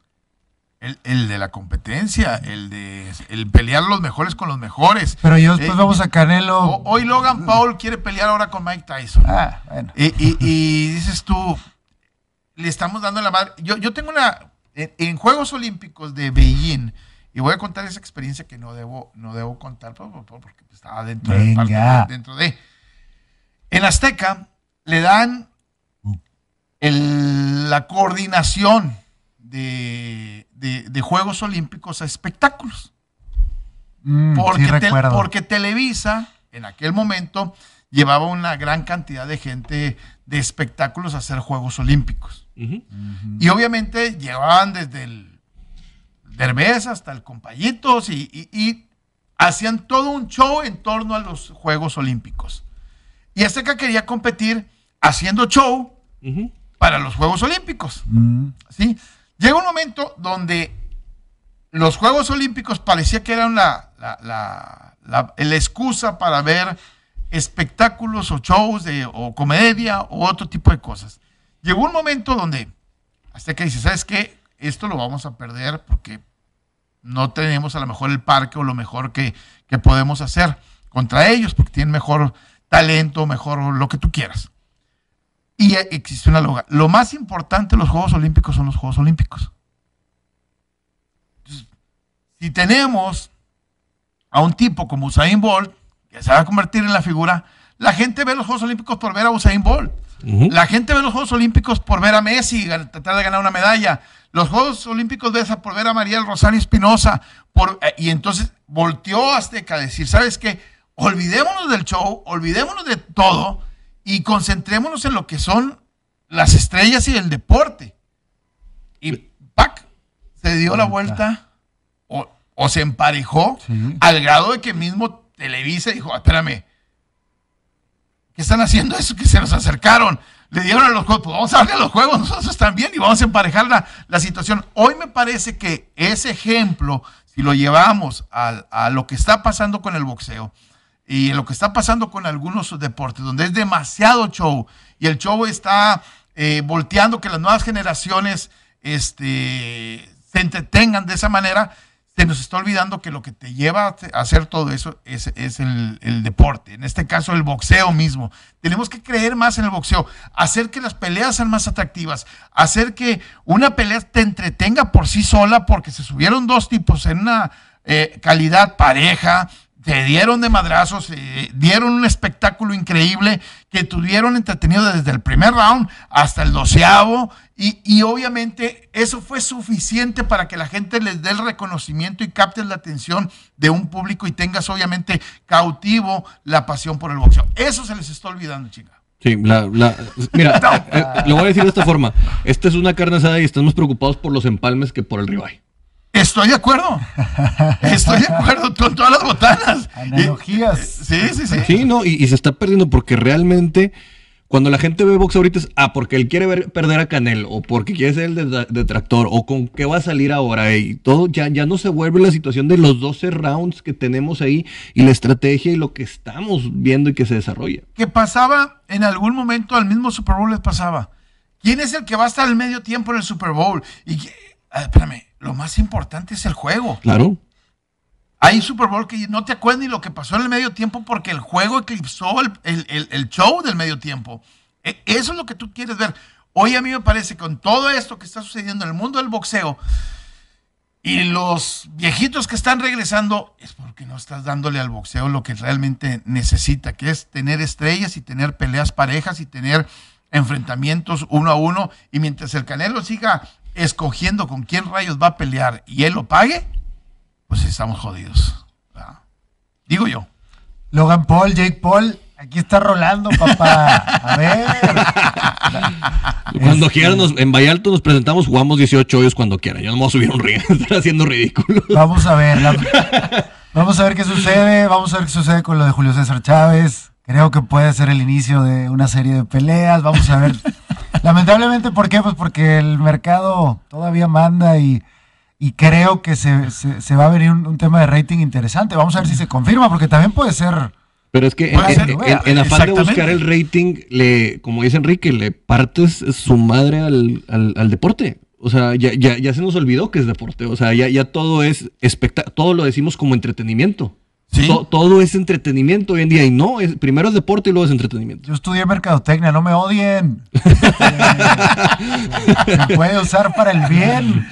[SPEAKER 1] El, el de la competencia, el de el pelear los mejores con los mejores.
[SPEAKER 3] Pero yo después
[SPEAKER 1] Eh,
[SPEAKER 3] vamos a Canelo.
[SPEAKER 1] O- hoy Logan Paul quiere pelear ahora con Mike Tyson.
[SPEAKER 3] Ah, bueno.
[SPEAKER 1] Y, y- y dices tú, le estamos dando la madre. Yo, yo tengo una. En, en Juegos Olímpicos de Beijing, y voy a contar esa experiencia que no debo, no debo contar por- por- por- porque estaba dentro de, parte
[SPEAKER 3] Venga.
[SPEAKER 1] de- dentro de. En Azteca le dan el- la coordinación de, de- de Juegos Olímpicos a espectáculos.
[SPEAKER 3] Mm,
[SPEAKER 1] Porque,
[SPEAKER 3] sí
[SPEAKER 1] te-
[SPEAKER 3] recuerdo.
[SPEAKER 1] porque Televisa, en aquel momento, llevaba una gran cantidad de gente de espectáculos a hacer Juegos Olímpicos. Y obviamente llevaban desde el Derbez hasta el Compayitos y, y- y hacían todo un show en torno a los Juegos Olímpicos. Y Azteca quería competir haciendo show. Para los Juegos Olímpicos.
[SPEAKER 3] Mm,
[SPEAKER 1] ¿sí? Llega un momento donde los Juegos Olímpicos parecía que eran la, la, la- excusa para ver espectáculos o shows de, o comedia o otro tipo de cosas. Llegó un momento donde hasta que dice, ¿sabes qué? Esto lo vamos a perder porque no tenemos a lo mejor el parque o lo mejor que, que podemos hacer contra ellos porque tienen mejor talento, mejor lo que tú quieras. Y existe una loga. Lo más importante de los Juegos Olímpicos son los Juegos Olímpicos. Entonces, si tenemos a un tipo como Usain Bolt, que se va a convertir en la figura, la gente ve los Juegos Olímpicos por ver a Usain Bolt. La gente ve los Juegos Olímpicos por ver a Messi tratar de ganar una medalla. Los Juegos Olímpicos ves a por ver a María del Rosario Espinosa. Por, eh, y entonces volteó Azteca a decir, ¿sabes qué? Olvidémonos del show, olvidémonos de todo y concentrémonos en lo que son las estrellas y el deporte. Y ¡pac! Se dio la vuelta o, o se emparejó
[SPEAKER 3] Sí.
[SPEAKER 1] al grado de que mismo Televisa dijo, espérame, ¿Qué están haciendo eso? Que se nos acercaron. Le dieron a los juegos. Pues vamos a darle a los juegos nosotros también y vamos a emparejar la, la situación. Hoy me parece que ese ejemplo, si lo llevamos a, lo que está pasando con el boxeo y lo que está pasando con algunos deportes, donde es demasiado show y el show está eh, volteando que las nuevas generaciones este, se entretengan de esa manera, se nos está olvidando que lo que te lleva a hacer todo eso es, es el, el deporte, en este caso el boxeo mismo. Tenemos que creer más en el boxeo, hacer que las peleas sean más atractivas, hacer que una pelea te entretenga por sí sola, porque se subieron dos tipos en una eh, calidad pareja, se dieron de madrazos, eh, dieron un espectáculo increíble que tuvieron entretenido desde el primer round hasta el doceavo y, y, obviamente eso fue suficiente para que la gente les dé el reconocimiento y capte la atención de un público y tengas obviamente cautivo la pasión por el boxeo. Eso se les está olvidando, chica.
[SPEAKER 2] Sí, la, la, mira, <laughs> eh, lo voy a decir de esta forma. Esta es una carne asada y estamos preocupados por los empalmes que por el ribeye.
[SPEAKER 1] Estoy de acuerdo. Estoy de acuerdo con todas las botanas.
[SPEAKER 3] Analogías.
[SPEAKER 1] Sí, sí, sí.
[SPEAKER 2] Sí, no, y, y, se está perdiendo porque realmente cuando la gente ve box ahorita es, ah, porque él quiere ver, perder a Canelo, o porque quiere ser el detractor, o con qué va a salir ahora, y todo, ya, ya no se vuelve la situación de los 12 rounds que tenemos ahí, y la estrategia y lo que estamos viendo y que se desarrolla.
[SPEAKER 1] Que pasaba en algún momento al mismo Super Bowl les pasaba. ¿Quién es el que va a estar al medio tiempo en el Super Bowl? Y, ah, espérame, lo más importante es el juego.
[SPEAKER 2] Claro.
[SPEAKER 1] Hay Super Bowl que no te acuerdas ni lo que pasó en el medio tiempo porque el juego eclipsó el, el, el, el show del medio tiempo. E, eso es lo que tú quieres ver. Hoy a mí me parece con todo esto que está sucediendo en el mundo del boxeo y los viejitos que están regresando es porque no estás dándole al boxeo lo que realmente necesita, que es tener estrellas y tener peleas parejas y tener enfrentamientos uno a uno. Y mientras el Canelo siga escogiendo con quién rayos va a pelear y él lo pague, pues estamos jodidos. ¿verdad? Digo yo.
[SPEAKER 3] Logan Paul, Jake Paul, aquí está rolando, papá. A ver. <laughs>
[SPEAKER 2] Cuando este... quieran, nos, en Vallalto nos presentamos, jugamos 18 hoyos cuando quieran. Yo no me voy a subir un ring, <laughs> están haciendo ridículo.
[SPEAKER 3] Vamos a ver. La... <laughs> vamos a ver qué sucede. Vamos a ver qué sucede con lo de Julio César Chávez. Creo que puede ser el inicio de una serie de peleas. Vamos a ver. Lamentablemente, ¿por qué? Pues porque el mercado todavía manda y y creo que se, se, se va a venir un, un, tema de rating interesante. Vamos a ver si se confirma, porque también puede ser.
[SPEAKER 2] Pero es que en, ser, en, en, en, afán de buscar el rating, le, como dice Enrique, le partes su madre al, al, al deporte. O sea, ya, ya, ya, se nos olvidó que es deporte. O sea, ya, ya todo es espectáculo, todo lo decimos como entretenimiento. ¿Sí? To todo es entretenimiento hoy en día y no, es, primero es deporte y luego es entretenimiento.
[SPEAKER 3] Yo estudié mercadotecnia, no me odien. <laughs> se puede usar para el bien.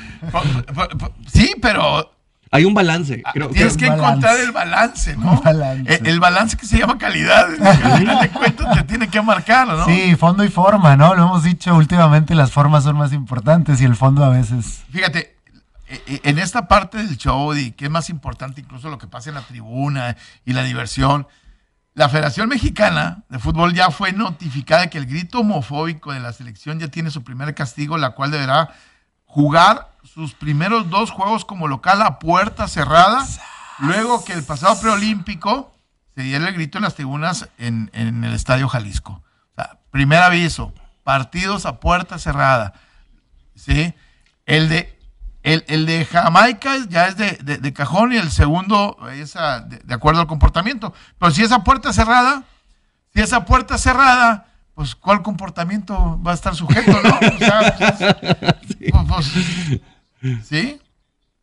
[SPEAKER 1] Sí, pero
[SPEAKER 2] hay un balance.
[SPEAKER 1] Creo, Tienes que balance. encontrar el balance, ¿no?
[SPEAKER 3] Balance.
[SPEAKER 1] El, el, balance que se llama calidad. Al de cuentas te tiene que marcar, ¿no?
[SPEAKER 3] Sí, fondo y forma, ¿no? Lo hemos dicho últimamente, las formas son más importantes y el fondo a veces.
[SPEAKER 1] Fíjate, en esta parte del show y que es más importante incluso lo que pasa en la tribuna y la diversión, la Federación Mexicana de Fútbol ya fue notificada de que el grito homofóbico de la selección ya tiene su primer castigo, la cual deberá jugar sus primeros dos juegos como local a puerta cerrada, luego que el pasado preolímpico se diera el grito en las tribunas en, en el Estadio Jalisco. O sea, primer aviso, partidos a puerta cerrada. ¿sí? El de el, el, de Jamaica ya es de, de, de, cajón y el segundo es a, de, de, acuerdo al comportamiento. Pero si esa puerta cerrada, si esa puerta cerrada, pues ¿cuál comportamiento va a estar sujeto, no? O sea, pues, sí. <laughs> Pues, ¿sí?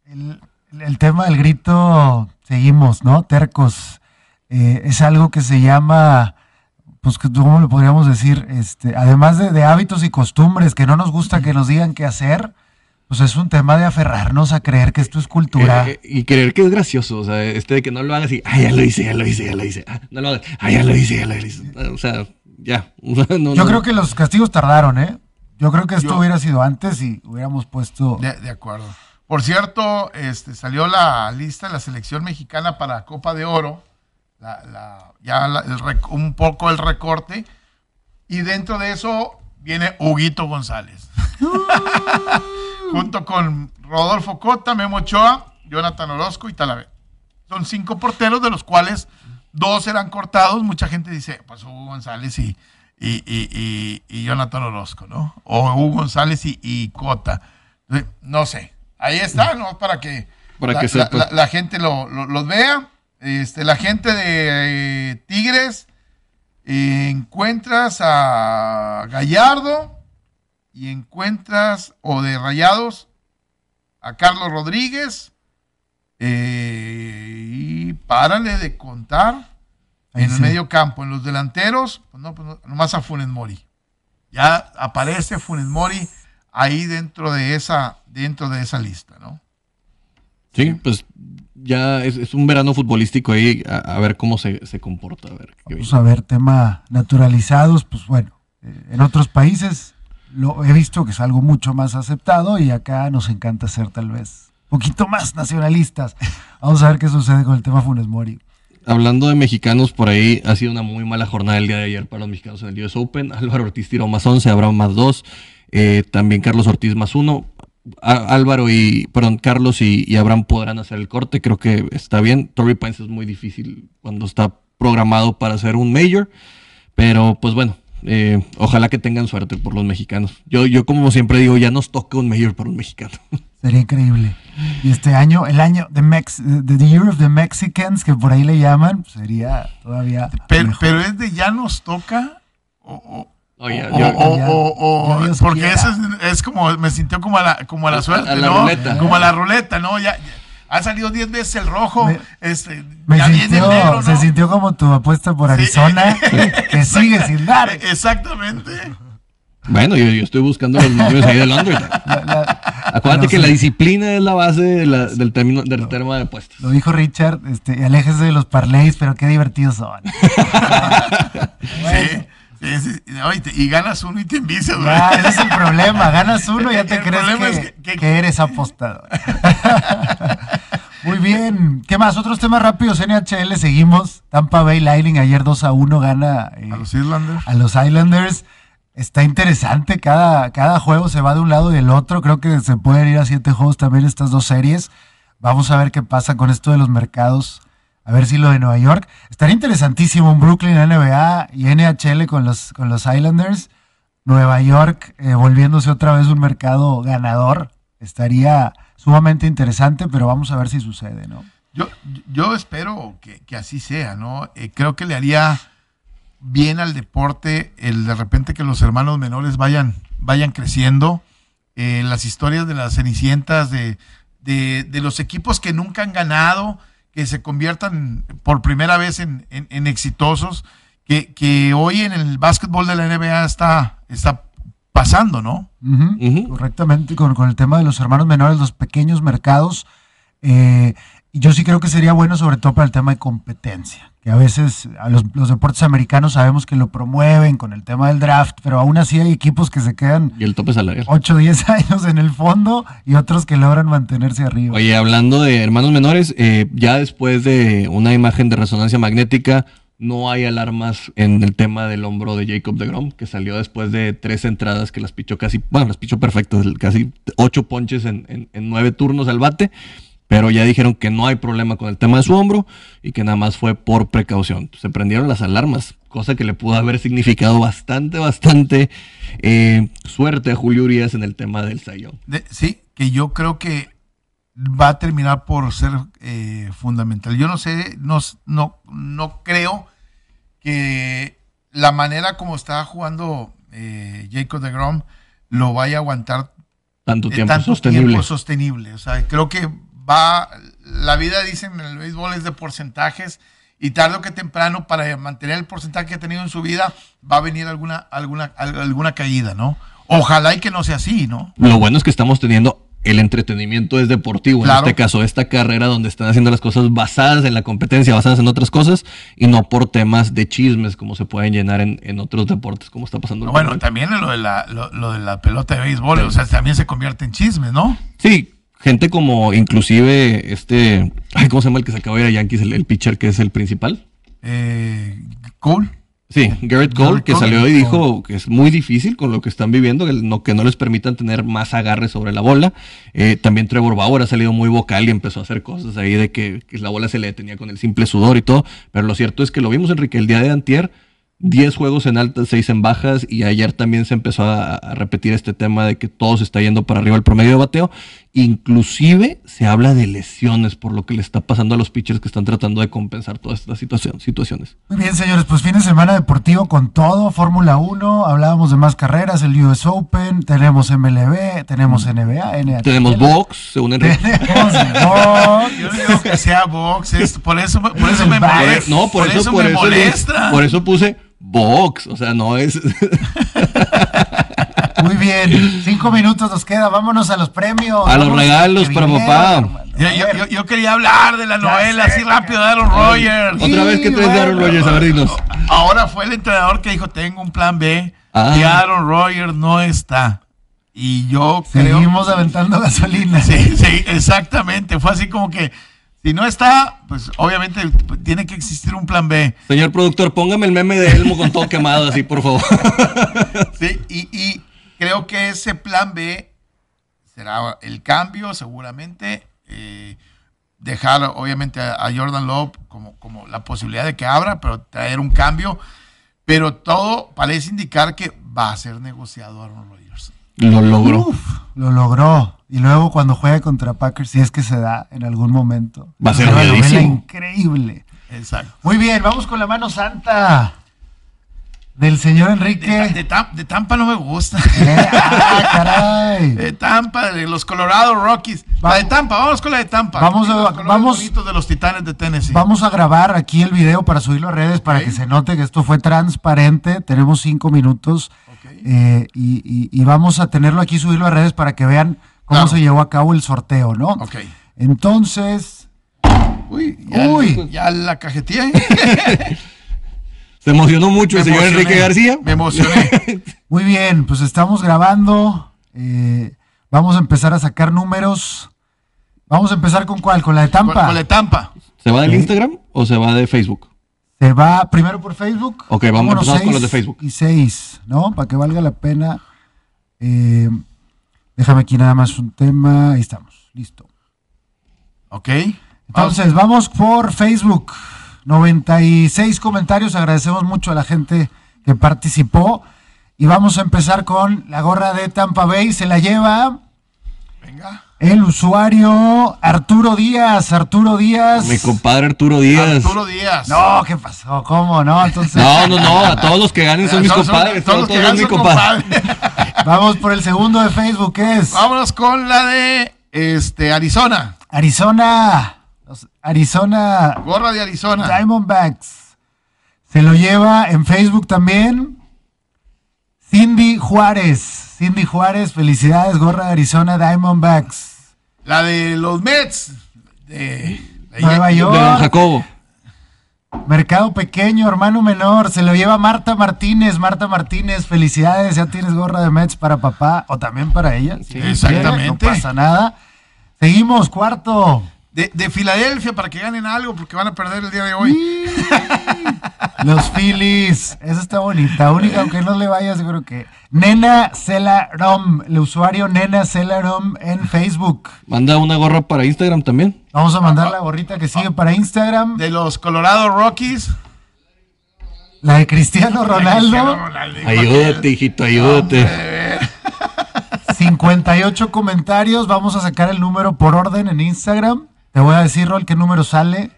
[SPEAKER 3] El, el, tema del grito, seguimos, ¿no? Tercos. Eh, es algo que se llama, pues, ¿cómo lo podríamos decir? Este, además de, de hábitos y costumbres que no nos gusta que nos digan qué hacer, pues es un tema de aferrarnos a creer que esto es cultura.
[SPEAKER 2] Eh, y creer que es gracioso, o sea, este de que no lo hagas y, ah, ya lo hice, ya lo hice, ya lo hice. Ah, no lo hagas, ah, ya lo hice, ya lo hice. O sea, ya. <laughs>
[SPEAKER 3] no, Yo no. creo que los castigos tardaron, ¿eh? Yo creo que esto Yo, hubiera sido antes y hubiéramos puesto.
[SPEAKER 1] De, de, acuerdo. Por cierto, este, salió la lista de la selección mexicana para Copa de Oro. La, la, ya la, el, un poco el recorte. Y dentro de eso viene Huguito González. <laughs> Junto con Rodolfo Cota, Memo Ochoa, Jonathan Orozco y Talavera. Son cinco porteros, de los cuales dos eran cortados. Mucha gente dice, pues Hugo González y, y, y, y, Jonathan Orozco, ¿no? O Hugo González y, Cota. No sé. Ahí está, ¿no? Para que,
[SPEAKER 2] Para
[SPEAKER 1] la,
[SPEAKER 2] que
[SPEAKER 1] la, la, la, gente lo, lo, los vea. Este, la gente de eh, Tigres eh, encuentras a Gallardo y encuentras, o de Rayados, a Carlos Rodríguez. Eh, y párale de contar Ahí en sí. el medio campo. En los delanteros, pues no, pues no, nomás a Funes Mori. Ya aparece Funes Mori ahí dentro de esa, dentro de esa lista, ¿no?
[SPEAKER 2] Sí, pues ya es, es un verano futbolístico ahí, a, a ver cómo se, se comporta. A ver,
[SPEAKER 3] Vamos a ver, tema naturalizados, pues bueno, eh, en otros países lo he visto que es algo mucho más aceptado y acá nos encanta ser tal vez un poquito más nacionalistas. Vamos a ver qué sucede con el tema Funes Mori.
[SPEAKER 2] Hablando de mexicanos, por ahí ha sido una muy mala jornada el día de ayer para los mexicanos en el US Open. Álvaro Ortiz tiró más 11, Abraham más 2, eh, también Carlos Ortiz más 1. Álvaro y, perdón, Carlos y, y, Abraham podrán hacer el corte, creo que está bien. Torrey Pines es muy difícil cuando está programado para hacer un major, pero pues bueno, eh, ojalá que tengan suerte por los mexicanos. Yo, yo como siempre digo, ya nos toca un major para un mexicano. <laughs>
[SPEAKER 3] Sería increíble. Y este año, el año de Mex the, the Year of the Mexicans, que por ahí le llaman, sería todavía.
[SPEAKER 1] Pero, pero es de ya nos toca. O, o,
[SPEAKER 2] Oh,
[SPEAKER 1] o, o-
[SPEAKER 3] ya-
[SPEAKER 1] o- porque
[SPEAKER 3] quiera.
[SPEAKER 1] eso es, es como, me sintió como a la, como a la
[SPEAKER 2] A-
[SPEAKER 1] suerte,
[SPEAKER 2] a la
[SPEAKER 1] ¿no?
[SPEAKER 2] ruleta.
[SPEAKER 1] Como a la ruleta, ¿no? Ya, ya- ha salido 10 veces el rojo,
[SPEAKER 3] Me-
[SPEAKER 1] este,
[SPEAKER 3] Me
[SPEAKER 1] ya viene
[SPEAKER 3] sintió,
[SPEAKER 1] el negro, ¿no?
[SPEAKER 3] Se sintió como tu apuesta por
[SPEAKER 1] Sí.
[SPEAKER 3] Arizona, <laughs> que sigue sin dar.
[SPEAKER 1] Exactamente.
[SPEAKER 2] Bueno, yo, yo estoy buscando los números ahí del <laughs>
[SPEAKER 3] la-
[SPEAKER 2] Acuérdate que
[SPEAKER 3] sí,
[SPEAKER 2] la disciplina es la base de la- del, término, del tema de apuestas.
[SPEAKER 3] Lo dijo Richard, este, aléjese de los parlays, pero qué divertidos son. <laughs>
[SPEAKER 1] Sí, sí, sí. Y, te- y ganas uno y te envicias, güey.
[SPEAKER 3] Ya, ese es el problema. Ganas uno y ya te
[SPEAKER 1] El
[SPEAKER 3] crees
[SPEAKER 1] problema
[SPEAKER 3] que,
[SPEAKER 1] es que- que-
[SPEAKER 3] que eres apostador. Muy bien. ¿Qué más? Otros temas rápidos. NHL, seguimos. Tampa Bay Lightning ayer 2 a 1 gana eh,
[SPEAKER 1] A los Islanders.
[SPEAKER 3] a los Islanders. Está interesante. Cada, cada juego se va de un lado y del otro. Creo que se pueden ir a siete juegos también estas dos series. Vamos a ver qué pasa con esto de los mercados. A ver si lo de Nueva York. Estaría interesantísimo un Brooklyn NBA y NHL con los, con los Islanders. Nueva York eh, volviéndose otra vez un mercado ganador. Estaría sumamente interesante, pero vamos a ver si sucede, ¿no?
[SPEAKER 1] Yo, yo espero que, que así sea, ¿no? Eh, creo que le haría bien al deporte el de repente que los hermanos menores vayan, vayan creciendo. Eh, las historias de las cenicientas, de, de, los equipos que nunca han ganado, que se conviertan por primera vez en, en- en exitosos, que, que hoy en el básquetbol de la NBA está, está pasando, ¿no?
[SPEAKER 3] Ujú. Correctamente, con, con el tema de los hermanos menores, los pequeños mercados. eh, yo sí creo que sería bueno, sobre todo para el tema de competencia, que a veces a los, los deportes americanos sabemos que lo promueven con el tema del draft, pero aún así hay equipos que se quedan
[SPEAKER 2] Y el tope salarial.
[SPEAKER 3] 8 o 10 años en el fondo y otros que logran mantenerse arriba.
[SPEAKER 2] Oye, hablando de hermanos menores, eh, ya después de una imagen de resonancia magnética, no hay alarmas en el tema del hombro de Jacob de Grom, que salió después de tres entradas que las pichó casi, bueno, las pichó perfectas, casi ocho ponches en, en- nueve turnos al bate, pero ya dijeron que no hay problema con el tema de su hombro y que nada más fue por precaución. Se prendieron las alarmas, cosa que le pudo haber significado bastante, bastante eh, suerte a Julio Urias en el tema del Sayón.
[SPEAKER 1] Sí, que yo creo que va a terminar por ser eh, fundamental. Yo no sé, no, no, no creo que la manera como está jugando eh, Jacob de Grom lo vaya a aguantar
[SPEAKER 2] Tanto
[SPEAKER 1] eh,
[SPEAKER 2] tiempo
[SPEAKER 1] tanto
[SPEAKER 2] sostenible.
[SPEAKER 1] tiempo sostenible. O sea, creo que va, la vida dicen en el béisbol es de porcentajes y tarde o que temprano para mantener el porcentaje que ha tenido en su vida va a venir alguna, alguna, al- alguna caída, ¿no? Ojalá y que no sea así, ¿no?
[SPEAKER 2] Lo bueno es que estamos teniendo el entretenimiento es deportivo.
[SPEAKER 1] Claro.
[SPEAKER 2] En este caso, esta carrera donde están haciendo las cosas basadas en la competencia, basadas en otras cosas y no por temas de chismes como se pueden llenar en, en otros deportes, como está pasando.
[SPEAKER 1] Bueno, también lo de la, lo, lo de la pelota de béisbol, o sea, también se convierte en chismes, ¿no?
[SPEAKER 2] Sí, gente como inclusive este, ay, ¿cómo se llama el que se acaba de ir a Yankees, el, el pitcher que es el principal?
[SPEAKER 1] Eh, cool.
[SPEAKER 2] Sí, Garrett Cole,
[SPEAKER 1] Garrett
[SPEAKER 2] que
[SPEAKER 1] Cole.
[SPEAKER 2] salió y dijo que es muy difícil con lo que están viviendo, que no, que no les permitan tener más agarre sobre la bola. Eh, también Trevor Bauer ha salido muy vocal y empezó a hacer cosas ahí de que, que la bola se le detenía con el simple sudor y todo. Pero lo cierto es que lo vimos, Enrique, el día de antier, 10 juegos en altas, 6 en bajas, y ayer también se empezó a, a repetir este tema de que todo se está yendo para arriba el promedio de bateo. Inclusive se habla de lesiones por lo que le está pasando a los pitchers que están tratando de compensar todas estas situación- situaciones.
[SPEAKER 3] Muy bien, señores, pues fin de semana deportivo con todo, Fórmula 1, hablábamos de más carreras, el US Open, tenemos MLB, tenemos NBA, NHL.
[SPEAKER 2] Tenemos box, según Enrique.
[SPEAKER 3] Tenemos box.
[SPEAKER 1] Yo no digo que sea box, por eso, por eso me molesta.
[SPEAKER 2] No, por, eso, por
[SPEAKER 1] me
[SPEAKER 2] eso,
[SPEAKER 1] molesta.
[SPEAKER 2] por eso puse box. O sea, no es. <laughs>
[SPEAKER 3] Bien, cinco minutos nos queda, vámonos a los premios.
[SPEAKER 2] A los regalos para papá.
[SPEAKER 1] Yo, yo- yo- yo quería hablar de la novela así rápido de Aaron Rodgers.
[SPEAKER 2] Otra vez que traes de Aaron. Rodgers, a ver, dinos.
[SPEAKER 1] Ahora fue el entrenador que dijo, tengo un plan B
[SPEAKER 2] Ah.
[SPEAKER 1] y Aaron Rodgers no está. Y yo creo...
[SPEAKER 3] Seguimos aventando gasolina.
[SPEAKER 1] Sí, sí, exactamente. Fue así como que, si no está, pues obviamente tiene que existir un plan B.
[SPEAKER 2] Señor productor, póngame el meme de Elmo con todo quemado así, por favor.
[SPEAKER 1] Sí, y, y creo que ese plan B será el cambio, seguramente. eh, dejar, obviamente, a, a Jordan Love como, como la posibilidad de que abra, pero traer un cambio. Pero todo parece indicar que va a ser negociado Aaron Rodgers.
[SPEAKER 2] Lo logró.
[SPEAKER 3] Uf, lo logró. Y luego cuando juegue contra Packers, si es que se da en algún momento.
[SPEAKER 2] Va a ser
[SPEAKER 3] una increíble.
[SPEAKER 1] Exacto.
[SPEAKER 3] Muy bien, vamos con la mano santa del señor
[SPEAKER 1] De,
[SPEAKER 3] Enrique.
[SPEAKER 1] de Tam- de Tampa no me gusta. <laughs>
[SPEAKER 3] Eh, ah, caray.
[SPEAKER 1] De Tampa, de los Colorado Rockies. La de Tampa, vamos con la de Tampa.
[SPEAKER 3] Vamos a-
[SPEAKER 1] Los
[SPEAKER 3] vamos-
[SPEAKER 1] de los Titanes de Tennessee.
[SPEAKER 3] Vamos a grabar aquí el video para subirlo a redes para que se note que esto fue transparente. Tenemos cinco minutos eh, y, y- y vamos a tenerlo aquí, subirlo a redes para que vean cómo
[SPEAKER 1] Claro.
[SPEAKER 3] se llevó a cabo el sorteo, ¿no?
[SPEAKER 1] Ok.
[SPEAKER 3] Entonces,
[SPEAKER 1] Uy, ya,
[SPEAKER 3] Uy.
[SPEAKER 1] ya la cajetilla. <laughs> <laughs>
[SPEAKER 2] Se emocionó mucho el señor
[SPEAKER 1] emocioné,
[SPEAKER 2] Enrique García.
[SPEAKER 1] Me emocioné. <laughs>
[SPEAKER 3] muy bien, pues estamos grabando. eh, vamos a empezar a sacar números. Vamos a empezar con cuál, con la de Tampa.
[SPEAKER 1] con la de Tampa.
[SPEAKER 2] ¿Se va del Instagram o se va de Facebook?
[SPEAKER 3] Se va primero por Facebook.
[SPEAKER 2] Ok, vamos,
[SPEAKER 3] Vámonos
[SPEAKER 2] empezamos con los de Facebook.
[SPEAKER 3] Y seis, ¿no? Para que valga la pena. Eh, déjame aquí nada más un tema. Ahí estamos. Listo.
[SPEAKER 1] Ok.
[SPEAKER 3] Entonces, vamos por Facebook. 96 comentarios. Agradecemos mucho a la gente que participó. Y vamos a empezar con la gorra de Tampa Bay. Se la lleva
[SPEAKER 1] Venga.
[SPEAKER 3] el usuario Arturo Díaz. Arturo Díaz.
[SPEAKER 2] Mi compadre Arturo Díaz.
[SPEAKER 1] Arturo Díaz.
[SPEAKER 3] No, ¿qué pasó? ¿Cómo no? Entonces,
[SPEAKER 2] No, no, no, a todos los que ganen son mis
[SPEAKER 1] Son- son-
[SPEAKER 2] compadres.
[SPEAKER 1] todos los
[SPEAKER 2] Todos,
[SPEAKER 1] ganan
[SPEAKER 2] mis
[SPEAKER 1] son
[SPEAKER 2] compadres.
[SPEAKER 1] compadres.
[SPEAKER 3] vamos por el segundo de Facebook. ¿Qué es?
[SPEAKER 1] Vámonos con la de este, Arizona.
[SPEAKER 3] Arizona. Los Arizona
[SPEAKER 1] Gorra de Arizona.
[SPEAKER 3] Diamondbacks. Se lo lleva en Facebook también. Cindy Juárez. Cindy Juárez, felicidades, gorra de Arizona Diamondbacks.
[SPEAKER 1] La de los Mets. De, de-
[SPEAKER 3] Nueva
[SPEAKER 2] De
[SPEAKER 3] York.
[SPEAKER 2] Don Jacobo.
[SPEAKER 3] Mercado pequeño, hermano menor. Se lo lleva Marta Martínez. Marta Martínez, felicidades. Ya tienes gorra de Mets para papá o también para ella. si
[SPEAKER 1] exactamente.
[SPEAKER 3] quiere, No pasa nada. Seguimos, cuarto.
[SPEAKER 1] De, de Filadelfia para que ganen algo porque van a perder el día de hoy. <laughs>
[SPEAKER 3] Los Phillies. Esa está bonita. Única, aunque no le vaya, seguro que. Nena Celarom. El usuario Nena Celarom en Facebook.
[SPEAKER 2] Manda una gorra para Instagram también.
[SPEAKER 3] Vamos a mandar la gorrita que sigue para Instagram.
[SPEAKER 1] De los Colorado Rockies.
[SPEAKER 3] La de Cristiano. Ronaldo.
[SPEAKER 2] Ayúdate, hijito, ayúdate.
[SPEAKER 3] 58 comentarios. Vamos a sacar el número por orden en Instagram. Te voy a decir, Rol, qué número sale.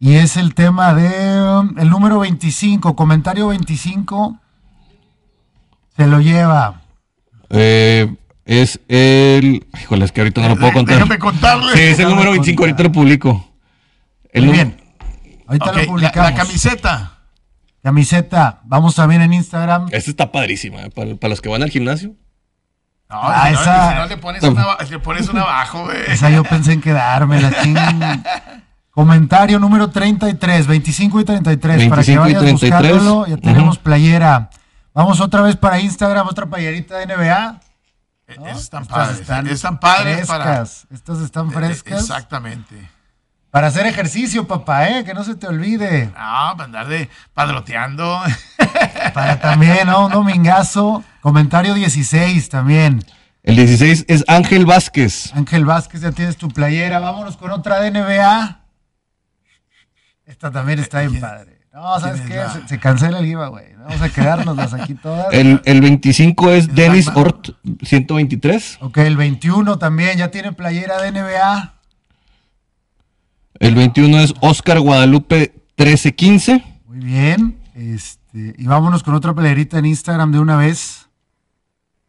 [SPEAKER 3] Y es el tema de um, el número 25. Comentario 25. Se lo lleva.
[SPEAKER 2] Eh, es el. Híjole, es que ahorita no lo puedo <laughs> contar.
[SPEAKER 1] Déjame contarle.
[SPEAKER 2] Sí, es el número 25, ahorita lo publico. El
[SPEAKER 3] Muy bien. Ahorita
[SPEAKER 1] Ok,
[SPEAKER 3] lo
[SPEAKER 1] la,
[SPEAKER 3] publicamos.
[SPEAKER 1] la camiseta.
[SPEAKER 3] Camiseta. Vamos también en Instagram.
[SPEAKER 2] Esta está padrísima, eh, para, para los que van al gimnasio.
[SPEAKER 1] No,
[SPEAKER 3] Ah,
[SPEAKER 1] si no,
[SPEAKER 3] esa-
[SPEAKER 1] si no le pones una, le pones una abajo, güey.
[SPEAKER 3] Esa yo pensé en quedarme, la ching. <laughs> Comentario número 33, 25 y 33, para que
[SPEAKER 2] 25 y
[SPEAKER 3] vayas
[SPEAKER 2] 33.
[SPEAKER 3] buscándolo. Ya tenemos
[SPEAKER 2] Ujú.
[SPEAKER 3] playera. Vamos otra vez para Instagram, otra playerita de NBA. ¿no?
[SPEAKER 1] Esas están
[SPEAKER 3] Estas
[SPEAKER 1] padres.
[SPEAKER 3] están
[SPEAKER 1] están padres para.
[SPEAKER 3] frescas. Estas están
[SPEAKER 1] Eh,
[SPEAKER 3] frescas.
[SPEAKER 1] Exactamente.
[SPEAKER 3] Para hacer ejercicio, papá, ¿eh? Que no se te olvide.
[SPEAKER 1] No, para andar de padroteando. <laughs>
[SPEAKER 3] Para también, ¿no? Un domingazo. Comentario 16 también.
[SPEAKER 2] El 16 es Ángel Vázquez.
[SPEAKER 3] Ángel Vázquez, ya tienes tu playera. Vámonos con otra de NBA. Esta también está bien
[SPEAKER 1] ¿Quién-
[SPEAKER 3] padre. No, ¿sabes qué? Se, se cancela el giveaway. Vamos a quedárnoslas aquí todas.
[SPEAKER 2] El, el 25 es
[SPEAKER 1] Es
[SPEAKER 2] Dennis. Ort, 123.
[SPEAKER 3] Ok, el 21 también ya tiene playera de NBA.
[SPEAKER 2] El 21 es Oscar Guadalupe, 1315.
[SPEAKER 3] Muy bien. Este, y vámonos con otra playerita en Instagram de una vez.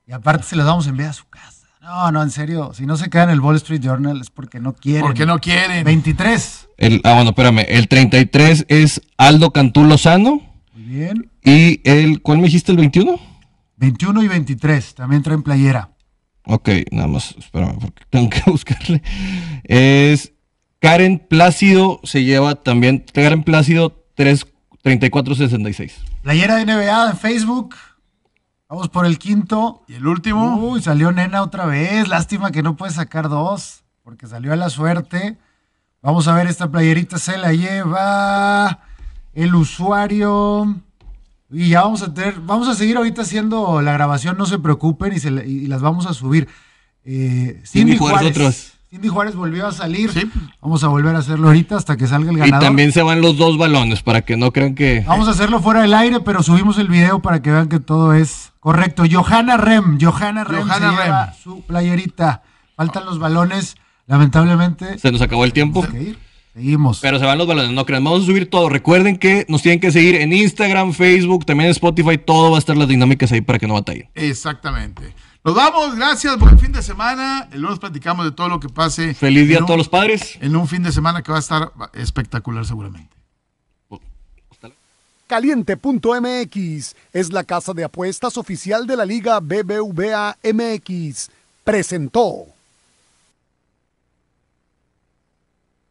[SPEAKER 3] Y aparte se las vamos a enviar a su casa. No, no, en serio. Si no se queda en el Wall Street Journal es porque no quieren.
[SPEAKER 1] Porque no quieren.
[SPEAKER 3] 23.
[SPEAKER 2] El, ah, bueno, espérame. El 33 es Aldo Cantú Lozano.
[SPEAKER 3] Muy bien.
[SPEAKER 2] Y el, ¿cuál me dijiste el 21?
[SPEAKER 3] 21 y 23 también traen playera.
[SPEAKER 2] Ok, nada más, espérame, porque tengo que <laughs> buscarle. Es Karen Plácido, se lleva también, Karen Plácido 3, 3466.
[SPEAKER 3] Playera de NBA en Facebook. Vamos por el quinto.
[SPEAKER 1] Y el último.
[SPEAKER 3] Uy, salió Nena otra vez. Lástima que no puede sacar dos, porque salió a la suerte. Vamos a ver, esta playerita se la lleva el usuario. Y ya vamos a tener, vamos a seguir ahorita haciendo la grabación, no se preocupen y, se la- y las vamos a subir. Eh,
[SPEAKER 2] Cindy Juárez otros.
[SPEAKER 3] Cindy Juárez volvió a salir.
[SPEAKER 1] Sí.
[SPEAKER 3] Vamos a volver a hacerlo ahorita hasta que salga el
[SPEAKER 2] Y
[SPEAKER 3] ganador.
[SPEAKER 2] también se van los dos balones para que no crean que.
[SPEAKER 3] Vamos a hacerlo fuera del aire, pero subimos el video para que vean que todo es correcto. Johanna Rem, Johanna Rem
[SPEAKER 1] Johanna
[SPEAKER 3] se lleva
[SPEAKER 1] Rem.
[SPEAKER 3] su playerita. Faltan los balones, lamentablemente.
[SPEAKER 2] Se nos acabó el tiempo.
[SPEAKER 3] Tenemos que ir. Seguimos.
[SPEAKER 2] Pero se van los balones, no crean. Vamos a subir todo. Recuerden que nos tienen que seguir en Instagram, Facebook, también en Spotify. Todo va a estar las dinámicas ahí para que no batallen.
[SPEAKER 1] Exactamente. Nos vamos, gracias, buen fin de semana. El lunes platicamos de todo lo que pase.
[SPEAKER 2] Feliz día
[SPEAKER 1] en
[SPEAKER 2] a todos
[SPEAKER 1] un-
[SPEAKER 2] los padres.
[SPEAKER 1] En un fin de semana que va a estar espectacular seguramente.
[SPEAKER 4] Caliente.mx es la casa de apuestas oficial de la Liga BBVA MX. Presentó.